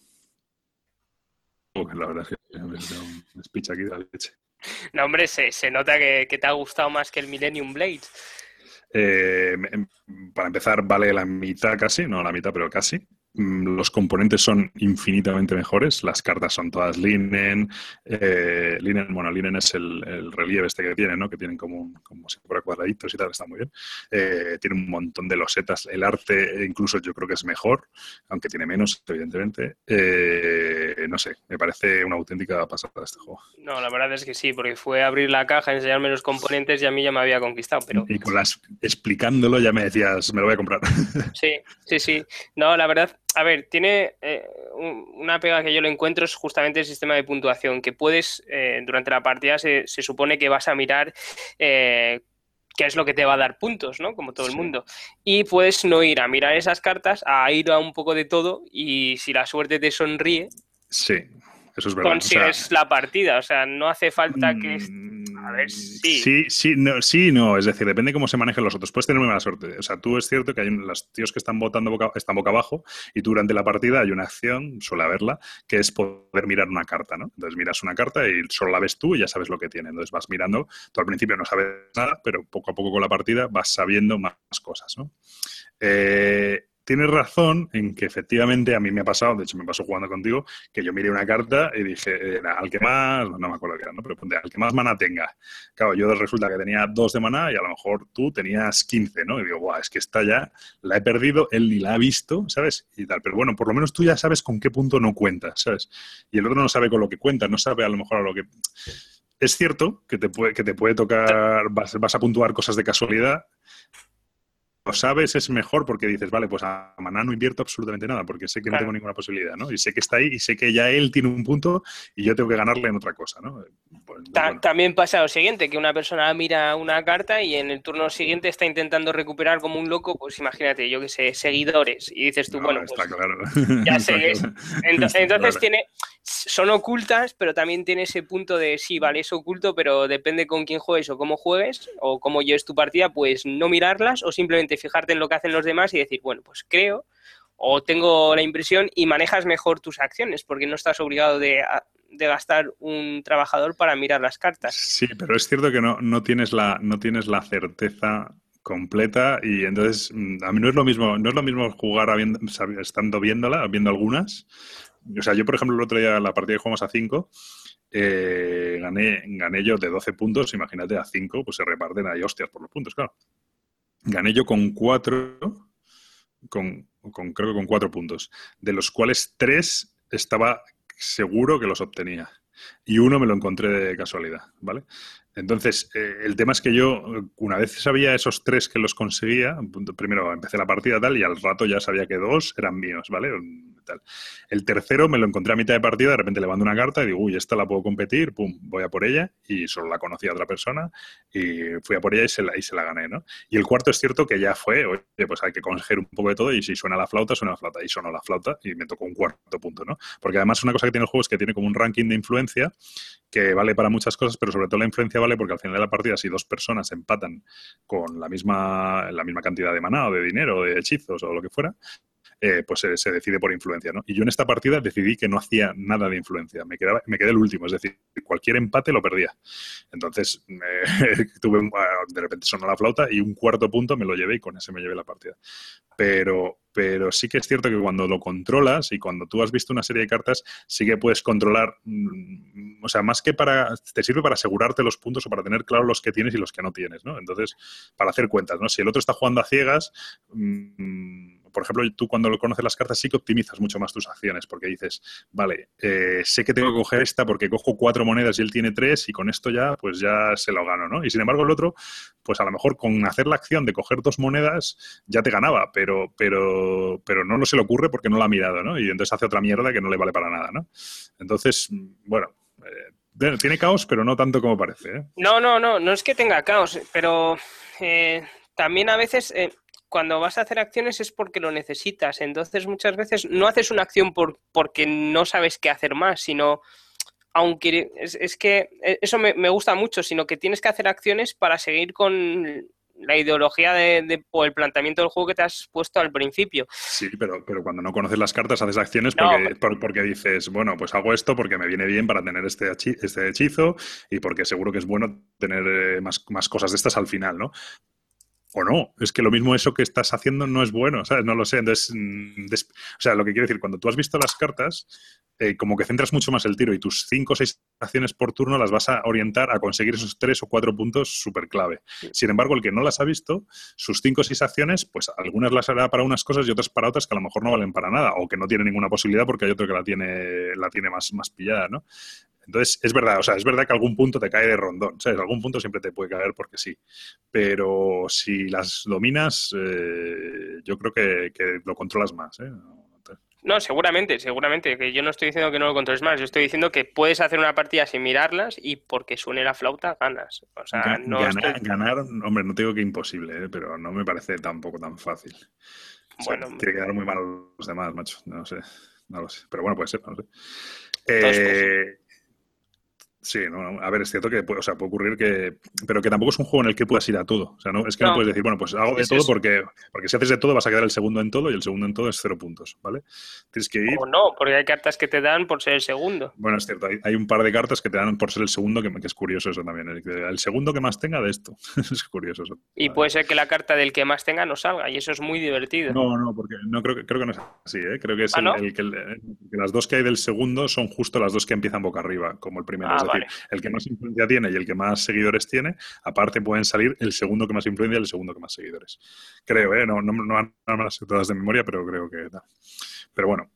La verdad es que me un speech aquí de la leche. No, hombre, se, se nota que, te ha gustado más que el Millennium Blades. Eh, em- para empezar, vale la mitad casi, no la mitad, pero casi. Mm, Los componentes son infinitamente mejores. Las cartas son todas linen. eh, linen, bueno, linen es el, el relieve este que tiene, ¿no? Que tienen como, un- como si fuera cuadraditos y tal, está muy bien. Eh, tiene un montón de losetas. El arte, incluso yo creo que es mejor, aunque tiene menos, evidentemente. Eh, no sé, me parece una auténtica pasada este juego. No, la verdad es que sí, porque fue abrir la caja, enseñarme los componentes y a mí ya me había conquistado, pero Y con las, explicándolo ya me decías, me lo voy a comprar. sí, sí, sí. No, la verdad, a ver, tiene eh, un- una pega que yo le encuentro es justamente el sistema de puntuación, que puedes, eh, durante la partida se, se supone que vas a mirar eh, qué es lo que te va a dar puntos, ¿no? Como todo el mundo. Y puedes no ir a mirar esas cartas, a ir a un poco de todo y si la suerte te sonríe, Sí, eso es verdad. O sea, consigues la partida. O sea, no hace falta que... Mm, A ver, sí. Sí, sí, no, sí, no. Es decir, depende de cómo se manejen los otros. Puedes tener muy mala suerte. O sea, tú es cierto que hay un- los tíos que están votando boca, están boca abajo y tú durante la partida hay una acción, suele haberla, que es poder mirar una carta, ¿no? Entonces miras una carta y solo la ves tú y ya sabes lo que tiene. Entonces vas mirando. Tú al principio no sabes nada, pero poco a poco con la partida vas sabiendo más cosas, ¿no? Eh, tienes razón en que efectivamente a mí me ha pasado, de hecho me pasó jugando contigo, que yo miré una carta y dije, era al que más, no me acuerdo qué era, ¿no? pero ponte, al que más mana tenga. Claro, yo resulta que tenía dos de mana y a lo mejor tú tenías 15, ¿no? Y digo, Buah, es que esta ya la he perdido, él ni la ha visto, ¿sabes? Y tal, pero bueno, por lo menos tú ya sabes con qué punto no cuentas, ¿sabes? Y el otro no sabe con lo que cuenta, no sabe a lo mejor a lo que... Es cierto que te puede, que te puede tocar, vas, vas a puntuar cosas de casualidad, sabes es mejor porque dices, vale, pues a Maná no invierto absolutamente nada porque sé que no tengo ninguna posibilidad, ¿no? Y sé que está ahí y sé que ya él tiene un punto y yo tengo que ganarle en otra cosa, ¿no? Pues, Ta- bueno. También pasa lo siguiente, que una persona mira una carta y en el turno siguiente está intentando recuperar como un loco, pues imagínate, yo que sé, seguidores. Y dices tú, No, bueno, está pues, claro. ya <laughs> sé es- entonces claro. tiene, son ocultas, pero también tiene ese punto de sí, vale, es oculto, pero depende con quién juegues o cómo juegues o cómo lleves tu partida, pues no mirarlas o simplemente fijarte en lo que hacen los demás y decir, bueno, pues creo o tengo la impresión y manejas mejor tus acciones porque no estás obligado de, de gastar un trabajador para mirar las cartas. Sí, pero es cierto que no, no, tienes la, no tienes la certeza completa y entonces mm, a mí no es lo mismo, no es lo mismo jugar habiendo- estando viéndola, viendo algunas. O sea, yo por ejemplo el otro día la partida que jugamos a 5 gané, gané yo de 12 puntos, imagínate a 5, pues se reparten ahí hostias por los puntos, claro. Gané yo con 4, con, con, creo que con 4 puntos, de los cuales 3 estaba seguro que los obtenía y uno me lo encontré de casualidad, ¿vale? Entonces, eh, el tema es que yo, una vez sabía esos tres que los conseguía, primero empecé la partida tal y al rato ya sabía que dos eran míos, ¿vale? El tercero me lo encontré a mitad de partida, de repente le mando una carta y digo, uy, esta la puedo competir, pum, voy a por ella y solo la conocía otra persona y fui a por ella y se la, y se la gané, ¿no? Y el cuarto es cierto que ya fue, oye, pues hay que conseguir un poco de todo y si suena la flauta, suena la flauta y sonó la flauta y me tocó un cuarto punto, ¿no? Porque además una cosa que tiene el juego es que tiene como un ranking de influencia que vale para muchas cosas, pero sobre todo la influencia vale porque al final de la partida, si dos personas empatan con la misma, la misma cantidad de maná o de dinero o de hechizos o lo que fuera, eh, pues se, decide por influencia, ¿no? Y yo en esta partida decidí que no hacía nada de influencia, me, quedaba, me quedé el último, es decir, cualquier empate lo perdía. Entonces, eh, <laughs> tuve un, de repente sonó la flauta y un cuarto punto me lo llevé y con ese me llevé la partida. Pero, pero sí que es cierto que cuando lo controlas y cuando tú has visto una serie de cartas, sí que puedes controlar, mmm, o sea, más que para, te sirve para asegurarte los puntos o para tener claro los que tienes y los que no tienes, ¿no? Entonces, para hacer cuentas, ¿no? Si el otro está jugando a ciegas, mmm, por ejemplo, tú cuando lo conoces las cartas sí que optimizas mucho más tus acciones, porque dices, vale, eh, sé que tengo que coger esta porque cojo cuatro monedas y él tiene tres y con esto ya, pues ya se lo gano, ¿no? Y sin embargo el otro, pues a lo mejor con hacer la acción de coger dos monedas ya te ganaba, pero, pero, pero no, se le ocurre porque no lo ha mirado, ¿no? Y entonces hace otra mierda que no le vale para nada, ¿no? Entonces, bueno, eh, tiene caos, pero no tanto como parece, ¿eh? No, no, no, no es que tenga caos, pero también a veces cuando vas a hacer acciones es porque lo necesitas. Entonces muchas veces no haces una acción por, porque no sabes qué hacer más, sino aunque es, es que eso me, me, gusta mucho, sino que tienes que hacer acciones para seguir con la ideología de, de, o el planteamiento del juego que te has puesto al principio. Sí, pero, pero cuando no conoces las cartas haces acciones porque, no, por, porque dices, bueno, pues hago esto porque me viene bien para tener este, este hechizo y porque seguro que es bueno tener eh, más, más cosas de estas al final, ¿no? O no. Es que lo mismo eso que estás haciendo no es bueno, ¿sabes? No lo sé. Entonces, des... o sea, lo que quiero decir, cuando tú has visto las cartas, eh, como que centras mucho más el tiro y tus cinco o seis acciones por turno las vas a orientar a conseguir esos tres o cuatro puntos súper clave. Sin embargo, el que no las ha visto, sus cinco o seis acciones, pues algunas las hará para unas cosas y otras para otras que a lo mejor no valen para nada o que no tiene ninguna posibilidad porque hay otro que la tiene, la tiene más, más pillada, ¿no? Entonces, es verdad, o sea, es verdad que algún punto te cae de rondón, ¿sabes? Algún punto siempre te puede caer porque sí. Pero si las dominas, eh, yo creo que, que, lo controlas más, ¿eh? No, seguramente, seguramente. Que yo no estoy diciendo que no lo controles más. Yo estoy diciendo que puedes hacer una partida sin mirarlas y porque suene la flauta ganas. O sea, Gan no ganar, estoy... ganar, hombre, no te digo que imposible, ¿eh? pero no me parece tampoco tan fácil. Bueno, o sea, tiene que dar muy mal a los demás, macho. No sé, no lo sé. Pero bueno, puede ser, no lo sé. Eh, Sí, no, a ver, es cierto que puede, o sea, puede ocurrir que. Pero que tampoco es un juego en el que puedas ir a todo. O sea, no, es que no, No. puedes decir, bueno, pues hago de Es todo eso. porque, porque si haces de todo vas a quedar el segundo en todo y el segundo en todo es cero puntos, ¿vale? Tienes que ir. O no, porque hay cartas que te dan por ser el segundo. Bueno, es cierto, hay, hay un par de cartas que te dan por ser el segundo, que, que es curioso eso también. El, segundo que más tenga de esto. <laughs> es curioso eso. Y puede ser que la carta del que más tenga no salga, y eso es muy divertido. No, no, porque no creo que, creo que no es así, ¿eh? Creo que es ¿Ah, no? el- que las dos que hay del segundo son justo las dos que empiezan boca arriba, como el primero. Ah, decir, el que más influencia tiene y el que más seguidores tiene, aparte pueden salir el segundo que más influencia y el segundo que más seguidores. Creo, ¿eh? No, no, no, no me las sé todas de memoria, pero creo que tal. Pero bueno.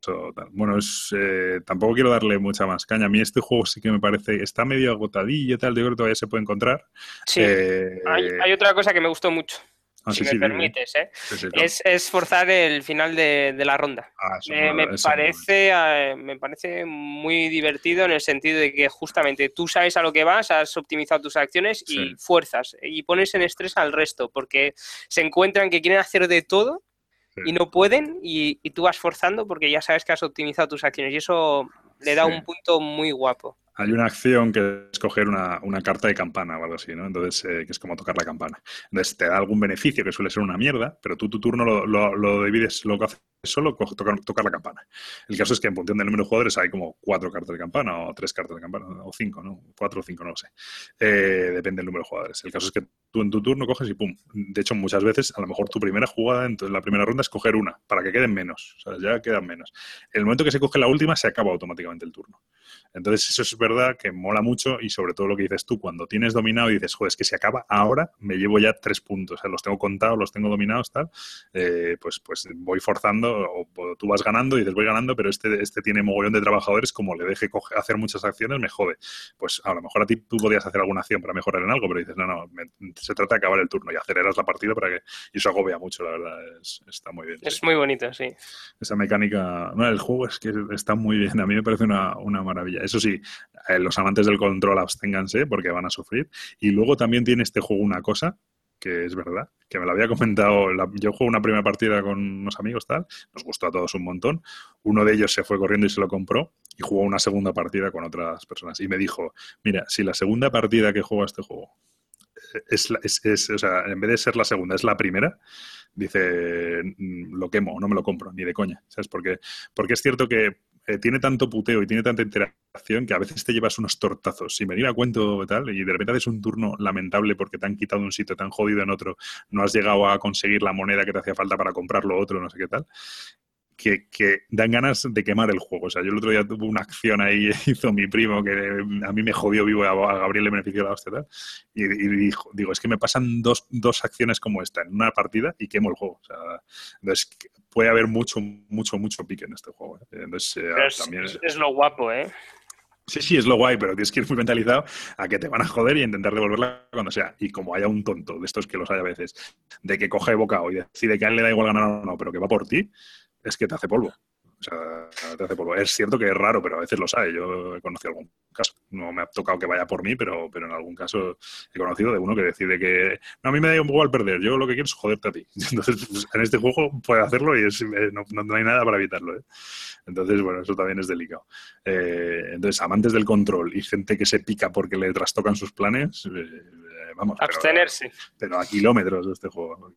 eso tal. Bueno, es, eh, tampoco quiero darle mucha más caña. A mí este juego sí que me parece, está medio agotadillo y tal, yo creo que todavía se puede encontrar. Sí. Eh, Hay, hay otra cosa que me gustó mucho, ah, si sí, me sí, permites, ¿eh? Sí, sí, claro. es, es forzar el final de, de la ronda. Ah, Me, parece, eh, me parece muy divertido en el sentido de que justamente tú sabes a lo que vas, has optimizado tus acciones y fuerzas y pones en estrés al resto porque se encuentran que quieren hacer de todo y no pueden y, y tú vas forzando porque ya sabes que has optimizado tus acciones y eso le da un punto muy guapo. Hay una acción que es coger una, una carta de campana o algo así, ¿no? Entonces, eh, que es como tocar la campana. Entonces, te da algún beneficio que suele ser una mierda, pero tú tu turno lo, lo- lo divides, lo que haces solo, tocar, tocar la campana. El caso es que en función del número de jugadores hay como cuatro cartas de campana o tres cartas de campana, o cinco, ¿no? Cuatro o cinco, no lo sé. Eh, depende del número de jugadores. El caso es que tú en tu turno coges y pum. De hecho, muchas veces, a lo mejor tu primera jugada en la primera ronda es coger una, para que queden menos. O sea, ya quedan menos. En el momento que se coge la última, se acaba automáticamente el turno. Entonces, eso es verdad que mola mucho y sobre todo lo que dices tú, cuando tienes dominado y dices, joder, es que se acaba ahora, me llevo ya tres puntos, o sea, los tengo contados, los tengo dominados, tal, eh, pues, pues voy forzando o, o tú vas ganando y dices, voy ganando, pero este, este tiene mogollón de trabajadores, como le deje coge- hacer muchas acciones, me jode. Pues a lo mejor a ti tú podías hacer alguna acción para mejorar en algo, pero dices, no, no, me- se trata de acabar el turno y aceleras la partida para que... Y eso agobia mucho, la verdad, es- está muy bien. sí Es muy bonito, sí. esa mecánica. No, el juego es que está muy bien. A mí me parece una, una maravilla. Eso sí, eh, los amantes del control absténganse porque van a sufrir. Y luego también tiene este juego una cosa que es verdad, que me lo había comentado. yo juego una primera partida con unos amigos, tal. Nos gustó a todos un montón. Uno de ellos se fue corriendo y se lo compró. Y jugó una segunda partida con otras personas. Y me dijo: Mira, si la segunda partida que juega este juego es, la- es- es- o sea, en vez de ser la segunda, es la primera, dice, "Mm, lo quemo, no me lo compro, ni de coña, ¿sabes? Porque, porque es cierto que eh, tiene tanto puteo y tiene tanta interacción que a veces te llevas unos tortazos sin venir a cuento tal, y de repente haces un turno lamentable porque te han quitado un sitio, te han jodido en otro, no has llegado a conseguir la moneda que te hacía falta para comprarlo otro, no sé qué tal. Que, que dan ganas de quemar el juego. O sea, yo el otro día tuve una acción ahí, <laughs> hizo mi primo, que a mí me jodió vivo, a Gabriel le benefició la hostia tal. Y, y dijo, digo, es que me pasan dos, dos acciones como esta en una partida y quemo el juego. O sea, entonces puede haber mucho, mucho, mucho pique en este juego. ¿eh? Entonces, eh, Pero también. es- es lo guapo, ¿eh? Sí, sí, es lo guay, pero tienes que ir muy mentalizado a que te van a joder y intentar devolverla cuando sea. Y como haya un tonto, de estos que los hay a veces, de que coge bocado y decide que a él le da igual ganar o no, pero que va por ti, es que te hace polvo. O sea, te hace polvo. Es cierto que es raro, pero a veces lo sabe. Yo he conocido algún caso. No me ha tocado que vaya por mí, pero, pero en algún caso he conocido de uno que decide que no, a mí me da igual perder. Yo lo que quiero es joderte a ti. <laughs> Entonces, pues, en este juego puede hacerlo y es- eh, no, no- hay nada para evitarlo. ¿eh? Entonces, bueno, eso también es delicado. Eh, entonces, amantes del control y gente que se pica porque le trastocan sus planes, eh, vamos. pero- Abstenerse. pero a kilómetros de este juego.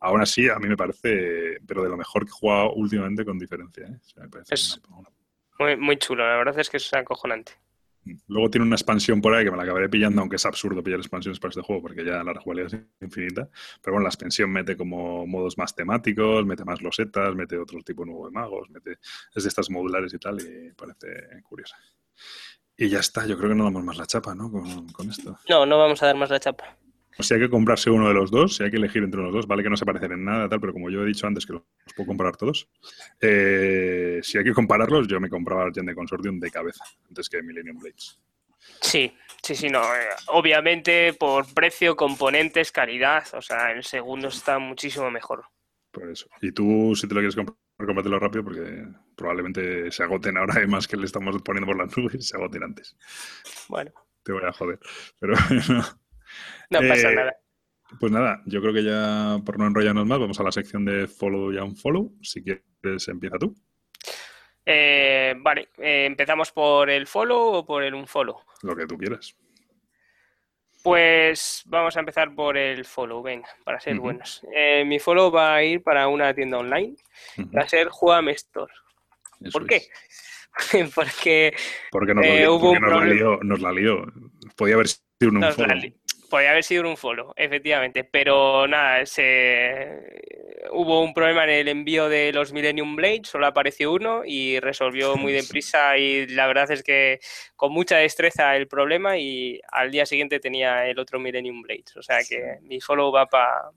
Aún así, a mí me parece, pero de lo mejor que he jugado últimamente con diferencia. ¿eh? O sea, me parece Es- una- una- Muy, muy chulo, la verdad es que es acojonante. Luego tiene una expansión por ahí que me la acabaré pillando, aunque es absurdo pillar expansiones para este juego porque ya la rejugabilidad es infinita. Pero bueno, la expansión mete como modos más temáticos, mete más losetas, mete otro tipo nuevo de magos, mete es de estas modulares y tal, y parece curiosa. Y ya está, yo creo que no damos más la chapa, ¿no? Con, con esto. No, no vamos a dar más la chapa. Si hay que comprarse uno de los dos, si hay que elegir entre los dos, vale que no se parecen en nada, tal, pero como yo he dicho antes que los puedo comparar todos, eh, si hay que compararlos, yo me compraba Argent de Consortium de cabeza, antes que Millennium Blades. Sí, sí, sí, no. eh, Obviamente por precio, componentes, calidad, o sea, el segundo está muchísimo mejor. Por eso. Y tú, si te lo quieres comprar, cómpratelo rápido porque probablemente se agoten ahora, además que le estamos poniendo por las nubes, se agoten antes. Bueno, Te voy a joder. Pero. <laughs> no pasa Eh, nada. Pues nada, yo creo que ya por no enrollarnos más, vamos a la sección de follow y unfollow. Si quieres, empieza tú. Eh, vale, eh, ¿empezamos por el follow o por el unfollow? Lo que tú quieras. Pues vamos a empezar por el follow, venga, para ser buenos. Eh, mi follow va a ir para una tienda online, va a ser Juame Store. eso ¿Por qué? <laughs> Porque Porque nos, hubo porque un nos la lió, nos la lió. Podía haber sido un unfollow. Podía haber sido un follow, efectivamente, pero nada, se... hubo un problema en el envío de los Millennium Blades, solo apareció uno y resolvió muy <laughs> deprisa y la verdad es que con mucha destreza el problema y al día siguiente tenía el otro Millennium Blades, o sea que mi follow va para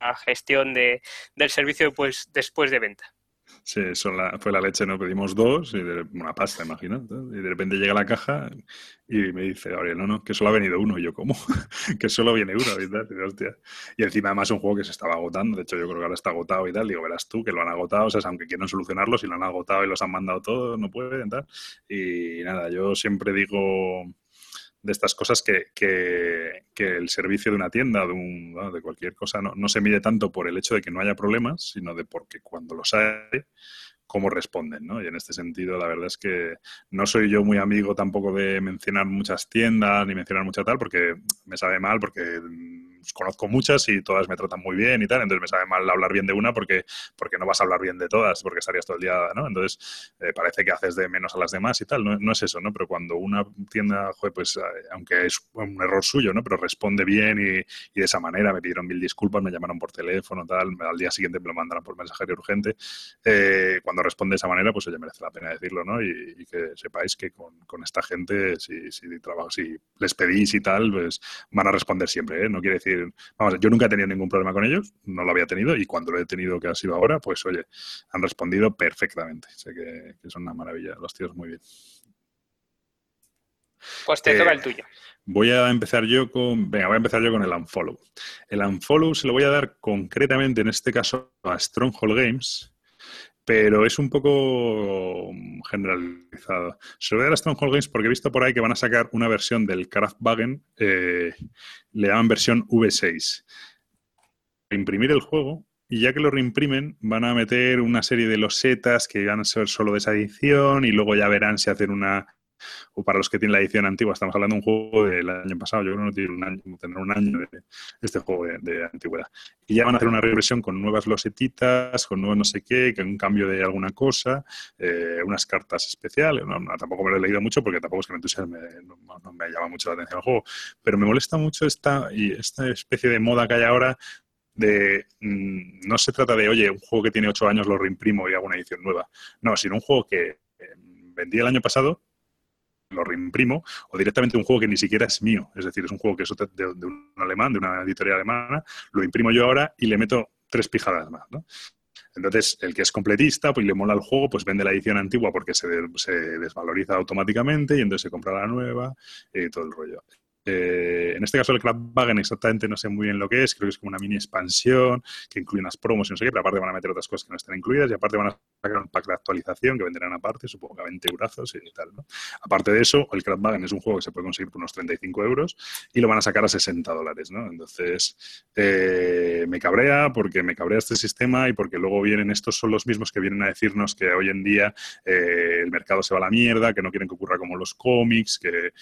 a gestión de, del servicio pues, después de venta. Sí, eso la- fue la leche, ¿no? Pedimos dos y una pasta, imagino. Y de repente llega la caja y me dice, Gabriel, no, no, que solo ha venido uno. Y yo, ¿cómo? <laughs> que solo viene uno y. Y, encima además un juego que se estaba agotando. De hecho, yo creo que ahora está agotado y tal. Digo, verás tú que lo han agotado. O sea, aunque quieren solucionarlo, si lo han agotado y los han mandado todos, no pueden tal. Y nada, yo siempre digo de estas cosas que, que- que el servicio de una tienda, de, un, de cualquier cosa, no, no se mide tanto por el hecho de que no haya problemas, sino de porque cuando los hay, cómo responden, ¿no? Y en este sentido, la verdad es que no soy yo muy amigo tampoco de mencionar muchas tiendas ni mencionar mucha tal, porque me sabe mal, porque conozco muchas y todas me tratan muy bien y tal, entonces me sabe mal hablar bien de una porque, porque no vas a hablar bien de todas, porque estarías todo el día, ¿no? Entonces eh, parece que haces de menos a las demás y tal, no, no es eso, ¿no? Pero cuando una tienda, joder, pues eh, aunque es un error suyo, ¿no? Pero responde bien y, y de esa manera me pidieron mil disculpas, me llamaron por teléfono, tal, al día siguiente me lo mandaron por mensajería urgente. Eh, cuando responde de esa manera, pues oye, merece la pena decirlo, ¿no? Y, y que sepáis que con, con esta gente, si, si, trabajo, si les pedís y tal, pues van a responder siempre, ¿eh? No quiere decir, vamos, yo nunca he tenido ningún problema con ellos, no lo había tenido, y cuando lo he tenido que ha sido ahora, pues oye, han respondido perfectamente. Sé que, que son una maravilla, los tíos muy bien. Pues te Eh, toca el tuyo. Voy a empezar yo con. Venga, voy a empezar yo con el unfollow. El unfollow se lo voy a dar concretamente, en este caso, a Stronghold Games, pero es un poco generalizado. Dar a Stronghold Games porque he visto por ahí que van a sacar una versión del Kraftwagen, eh, le llaman versión V6. Imprimir el juego. Y ya que lo reimprimen, van a meter una serie de losetas que van a ser solo de esa edición y luego ya verán si hacen una o para los que tienen la edición antigua, estamos hablando de un juego del año pasado, yo creo que no tiene un año, tendrá un año de este juego de, antigüedad. Y ya van a hacer una reversión con nuevas losetitas, con nuevo no sé qué, con un cambio de alguna cosa, eh, unas cartas especiales. No, tampoco me lo he leído mucho porque tampoco es que me entusiasme, no, me llama mucho la atención el juego, pero me molesta mucho esta, y esta especie de moda que hay ahora de mmm, no se trata de, oye, un juego que tiene ocho años lo reimprimo y hago una edición nueva. No, sino un juego que eh, vendí el año pasado, lo reimprimo, o directamente un juego que ni siquiera es mío. Es decir, es un juego que es de, un alemán, de una editorial alemana, lo imprimo yo ahora y le meto tres pijadas más, ¿no? Entonces, el que es completista, pues le mola el juego, pues vende la edición antigua porque se, de, se desvaloriza automáticamente y entonces se compra la nueva y todo el rollo. Eh, en este caso el Clubwagen exactamente no sé muy bien lo que es, creo que es como una mini expansión que incluye unas promos y no sé qué, pero aparte van a meter otras cosas que no están incluidas y aparte van a sacar un pack de actualización que venderán aparte, supongo que a 20 euros y tal, ¿no? Aparte de eso, el Clubwagen es un juego que se puede conseguir por unos 35 euros y lo van a sacar a 60 dólares, ¿no? Entonces, eh, me cabrea porque me cabrea este sistema y porque luego vienen, estos son los mismos que vienen a decirnos que hoy en día eh, el mercado se va a la mierda, que no quieren que ocurra como los cómics, que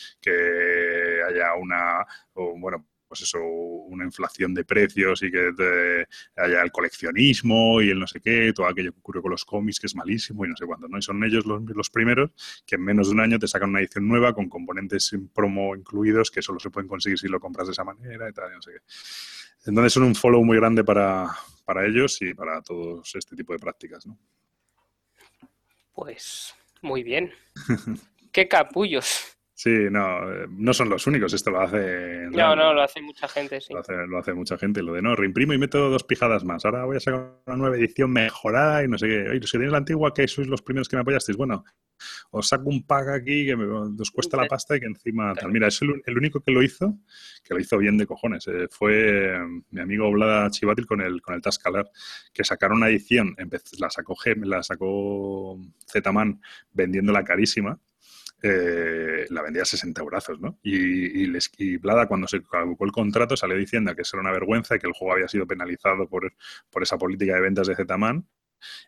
haya una, o, bueno, pues eso, una inflación de precios y que haya el coleccionismo y el no sé qué, todo aquello que ocurre con los cómics que es malísimo y no sé cuándo, ¿no? Y son ellos los, los, primeros que en menos de un año te sacan una edición nueva con componentes en promo incluidos que solo se pueden conseguir si lo compras de esa manera y tal, y no sé qué. Entonces son un follow muy grande para, para ellos y para todos este tipo de prácticas, ¿no? Pues muy bien. <laughs> ¡Qué capullos! Sí, no, no son los únicos, esto lo hace... No, no, lo hace mucha gente, sí. Lo hace, lo hace, mucha gente, lo de no, reimprimo y meto dos pijadas más, ahora voy a sacar una nueva edición mejorada y no sé qué. Oye, si tenéis la antigua, que sois los primeros que me apoyasteis, bueno, os saco un pack aquí que me, os cuesta la pasta y que encima tal. Mira, es el, el, único que lo hizo, que lo hizo bien de cojones, eh, fue eh, mi amigo Vlada Chivatil con el, con el Tascalar, que sacaron una edición, la sacó, la sacó Z-Man vendiéndola carísima, eh, la vendía a 60 euros, ¿no? Y, y, les, y, Blada, cuando se caducó el contrato, salió diciendo que eso era una vergüenza y que el juego había sido penalizado por, por esa política de ventas de Z-Man.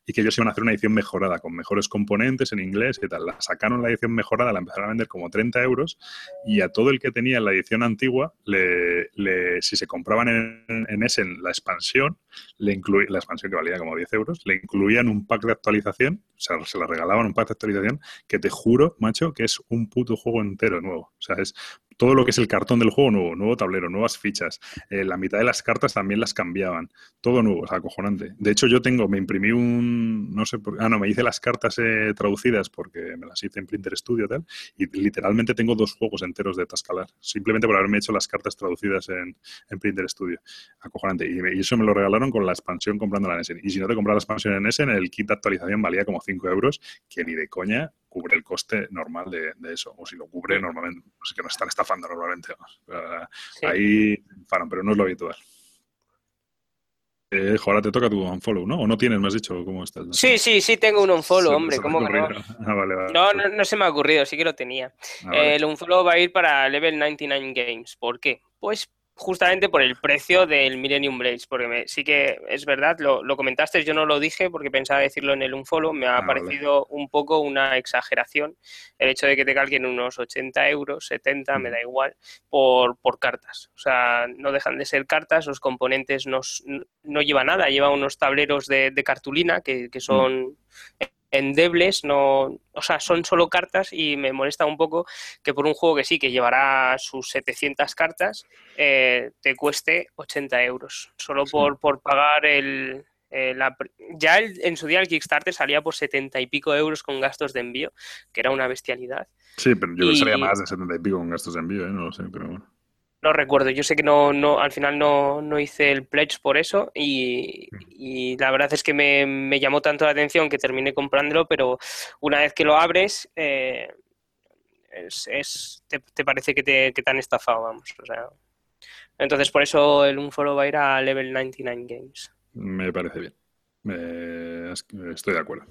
Y que ellos iban a hacer una edición mejorada, con mejores componentes en inglés y tal. La sacaron la edición mejorada, la empezaron a vender como 30 euros y a todo el que tenía la edición antigua, le, si se compraban en, en Essen la expansión, le incluía, la expansión que valía como 10 euros, le incluían un pack de actualización, o sea, se le regalaban un pack de actualización que te juro, macho, que es un puto juego entero nuevo. O sea, es todo lo que es el cartón del juego nuevo, nuevo tablero, nuevas fichas. Eh, la mitad de las cartas también las cambiaban. Todo nuevo, o sea, acojonante. De hecho, yo tengo, me imprimí un, no sé por Ah, no, me hice las cartas eh, traducidas porque me las hice en Printer Studio y tal, y literalmente tengo dos juegos enteros de Tascalar, simplemente por haberme hecho las cartas traducidas en, en Printer Studio. Acojonante. Y, eso me lo regalaron con la expansión comprando la Essen. Y si no te compras la expansión en Essen, el kit de actualización valía como 5 euros, que ni de coña cubre el coste normal de, de eso. O si lo cubre normalmente, no sé que nos están estafando normalmente. Sí. Ahí faran, pero no es lo habitual. Eh, jo, ahora te toca tu unfollow, ¿no? ¿O no tienes, me has dicho? ¿Cómo estás? Sí, sí, sí, tengo un unfollow, Se- hombre, se ¿cómo que no? <laughs> Ah, vale, vale. No, no, no se me ha ocurrido, sí que lo tenía. Ah, vale. Eh, el unfollow va a ir para Level 99 Games. ¿Por qué? Pues justamente por el precio del Millennium Blades, porque me- sí que es verdad, lo, lo comentaste, yo no lo dije porque pensaba decirlo en el unfollow, me ha Ah, vale. parecido un poco una exageración el hecho de que te calquen unos 80 euros, 70, me Ujú. da igual, por, por cartas. O sea, no dejan de ser cartas, los componentes no, no lleva nada, lleva unos tableros de, de cartulina que, que son endebles, no, o sea, son solo cartas y me molesta un poco que por un juego que sí, que llevará sus 700 cartas, eh, te cueste 80 euros, solo Sí. por, por pagar el... eh, la ya el- en su día el Kickstarter salía por 70 y pico euros con gastos de envío, que era una bestialidad. Sí, pero yo creo que sería y- más de 70 y pico con gastos de envío, ¿eh? No lo sé, pero bueno. No recuerdo, yo sé que no, no, al final no, no hice el pledge por eso y, y la verdad es que me, me llamó tanto la atención que terminé comprándolo, pero una vez que lo abres, eh, es, te, te parece que te, que te han estafado, vamos. O sea. Entonces por eso el Unfollow va a ir a Level 99 Games. Me parece bien. Es que estoy de acuerdo.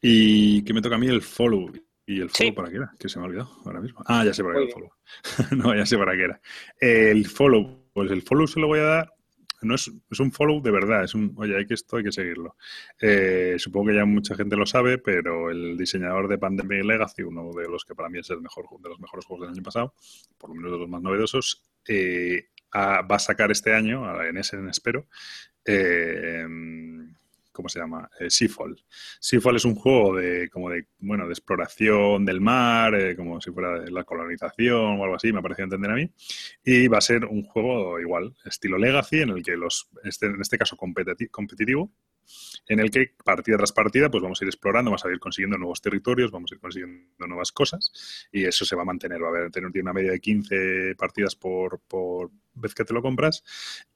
¿Y qué me toca a mí? El follow. ¿Y el follow Sí. para qué era? Que se me ha olvidado ahora mismo. Ah, ya sé para qué era el follow. <laughs> no, ya sé para qué era. El follow. Pues el follow se lo voy a dar. No es, es un follow de verdad. Es un, oye, hay que esto, hay que seguirlo. Eh, supongo que ya mucha gente lo sabe, pero el diseñador de Pandemic Legacy, uno de los que para mí es el mejor de los mejores juegos del año pasado, por lo menos de los más novedosos, eh, a- va a sacar este año, en ese espero, eh, ¿cómo se llama? Eh, Seafall. Seafall es un juego de como de bueno de exploración del mar, eh, como si fuera la colonización o algo así, me ha parecido entender a mí. Y va a ser un juego igual, estilo Legacy, en el que los, este, en este caso competiti- competitivo, en el que partida tras partida pues vamos a ir explorando, vamos a ir consiguiendo nuevos territorios, vamos a ir consiguiendo nuevas cosas y eso se va a mantener, va a haber tener una media de 15 partidas por, por vez que te lo compras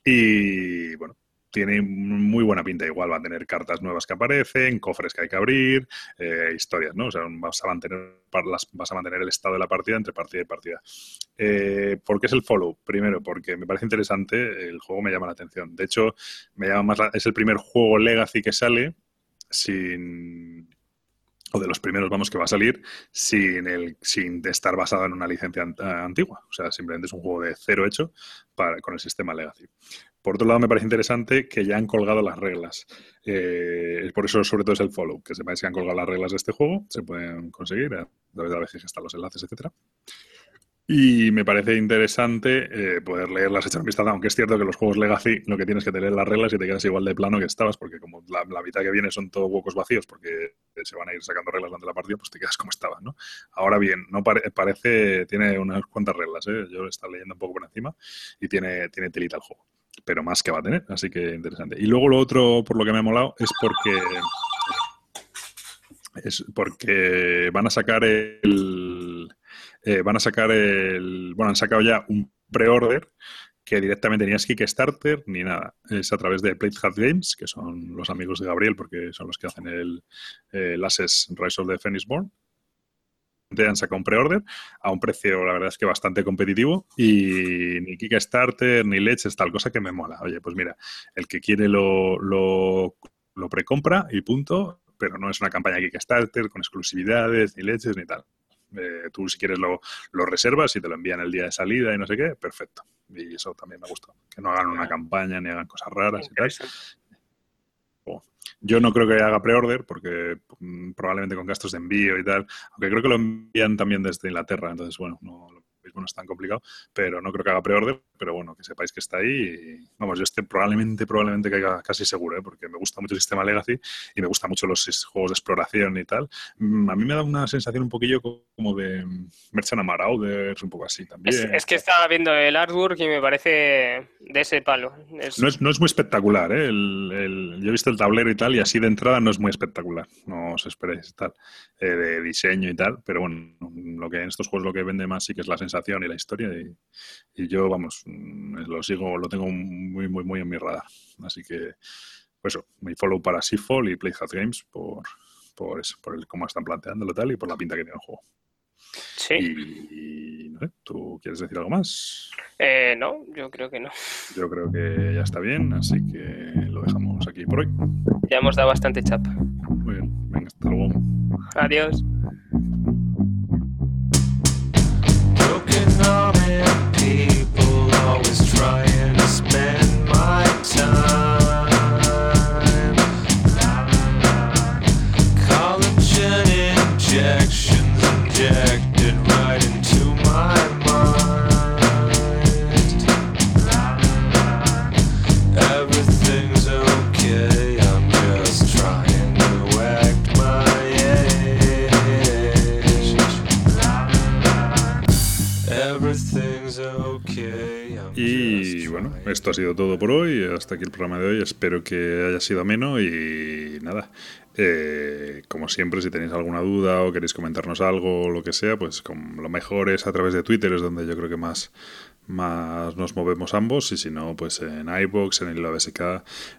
y bueno, tiene muy buena pinta. Igual va a tener cartas nuevas que aparecen, cofres que hay que abrir, eh, historias, ¿no? O sea, vas a, mantener, vas a mantener el estado de la partida entre partida y partida. Eh, ¿Por qué es el follow? Primero, porque me parece interesante, el juego me llama la atención. De hecho, me llama más la- es el primer juego Legacy que sale sin o de los primeros, vamos, que va a salir sin, el, sin estar basado en una licencia ant- antigua. O sea, simplemente es un juego de cero hecho con el sistema Legacy. Por otro lado, me parece interesante que ya han colgado las reglas. Eh, por eso, sobre todo, es el follow. Que sepáis que han colgado las reglas de este juego. Se pueden conseguir a través de la están los enlaces, etcétera. Y me parece interesante eh, poder leerlas, echar un vistazo, aunque es cierto que los juegos Legacy lo que tienes que tener las reglas y te quedas igual de plano que estabas, porque como la, mitad que viene son todos huecos vacíos, porque se van a ir sacando reglas durante la partida, pues te quedas como estabas, ¿no? Ahora bien, no pare- parece, tiene unas cuantas reglas, ¿eh? yo lo he estado leyendo un poco por encima y tiene, tiene telita el juego, pero más que va a tener, así que interesante. Y luego lo otro, por lo que me ha molado, es porque es porque van a sacar el eh, van a sacar el bueno han sacado ya un pre-order que directamente ni es Kickstarter ni nada es a través de Plate Hat Games que son los amigos de Gabriel porque son los que hacen el, el Access Rise of the Phoenix Born han sacado un pre-order a un precio, la verdad es que bastante competitivo y ni Kickstarter ni leches, tal cosa que me mola. Oye, pues mira, el que quiere lo, lo, lo precompra y punto, pero no es una campaña Kickstarter con exclusividades, ni leches, ni tal. Eh, tú si quieres lo, lo reservas y te lo envían el día de salida y no sé qué, perfecto. Y eso también me gustó. Que no hagan una campaña ni hagan cosas raras y tal. Yo no creo que haga pre-order porque mm, probablemente con gastos de envío y tal, aunque creo que lo envían también desde Inglaterra, entonces bueno, no, mismo no es tan complicado, pero no creo que haga pre-order, pero bueno, que sepáis que está ahí y vamos, yo este probablemente, probablemente caiga casi seguro, ¿eh? porque me gusta mucho el sistema Legacy y me gustan mucho los juegos de exploración y tal. Mm, A mí me da una sensación un poquillo como de mm, Merchant Marauders, un poco así también. Es, es que estaba viendo el artwork y me parece de ese palo. Es- No es, no es muy espectacular, ¿eh? El- el- yo he visto el tablero y tal, y así de entrada no es muy espectacular. No os esperéis tal, eh, de diseño y tal, pero bueno, lo que en estos juegos lo que vende más sí que es la sensación y la historia. Y, y yo, vamos, mm, lo sigo, lo tengo muy, muy, muy en mi radar. Así que, pues eso, mi follow para Seafall y Playhat Games por, por eso, por el cómo están planteándolo tal y por la pinta que tiene el juego. Sí. Y, no sé, ¿tú quieres decir algo más? Eh, no, yo creo que no. Yo creo que ya está bien, así que lo dejamos aquí por hoy. Ya hemos dado bastante chapa. Muy bien, venga, hasta luego. Adiós. Broken-hearted people always trying esto ha sido todo por hoy. Hasta aquí el programa de hoy. Espero que haya sido ameno y nada. eh, como siempre, si tenéis alguna duda o queréis comentarnos algo o lo que sea, pues lo mejor es a través de Twitter, es donde yo creo que más, más nos movemos ambos. Y si no, pues en iBox, en el ABSK,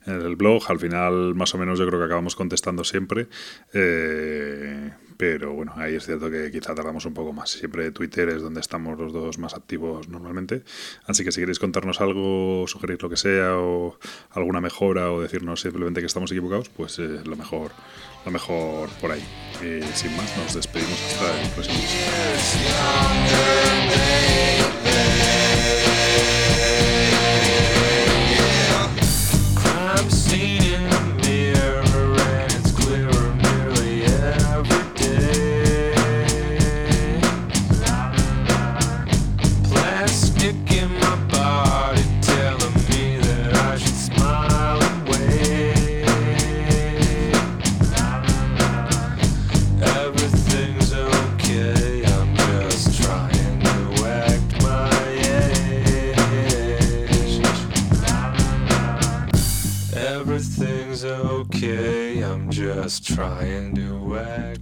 en el blog. Al final, más o menos, yo creo que acabamos contestando siempre. Eh, pero bueno, ahí es cierto que quizá tardamos un poco más. Siempre Twitter es donde estamos los dos más activos normalmente. Así que si queréis contarnos algo, sugerir lo que sea, o alguna mejora, o decirnos simplemente que estamos equivocados, pues eh, lo mejor, lo mejor por ahí. Y sin más, nos despedimos hasta el próximo. just try and do it.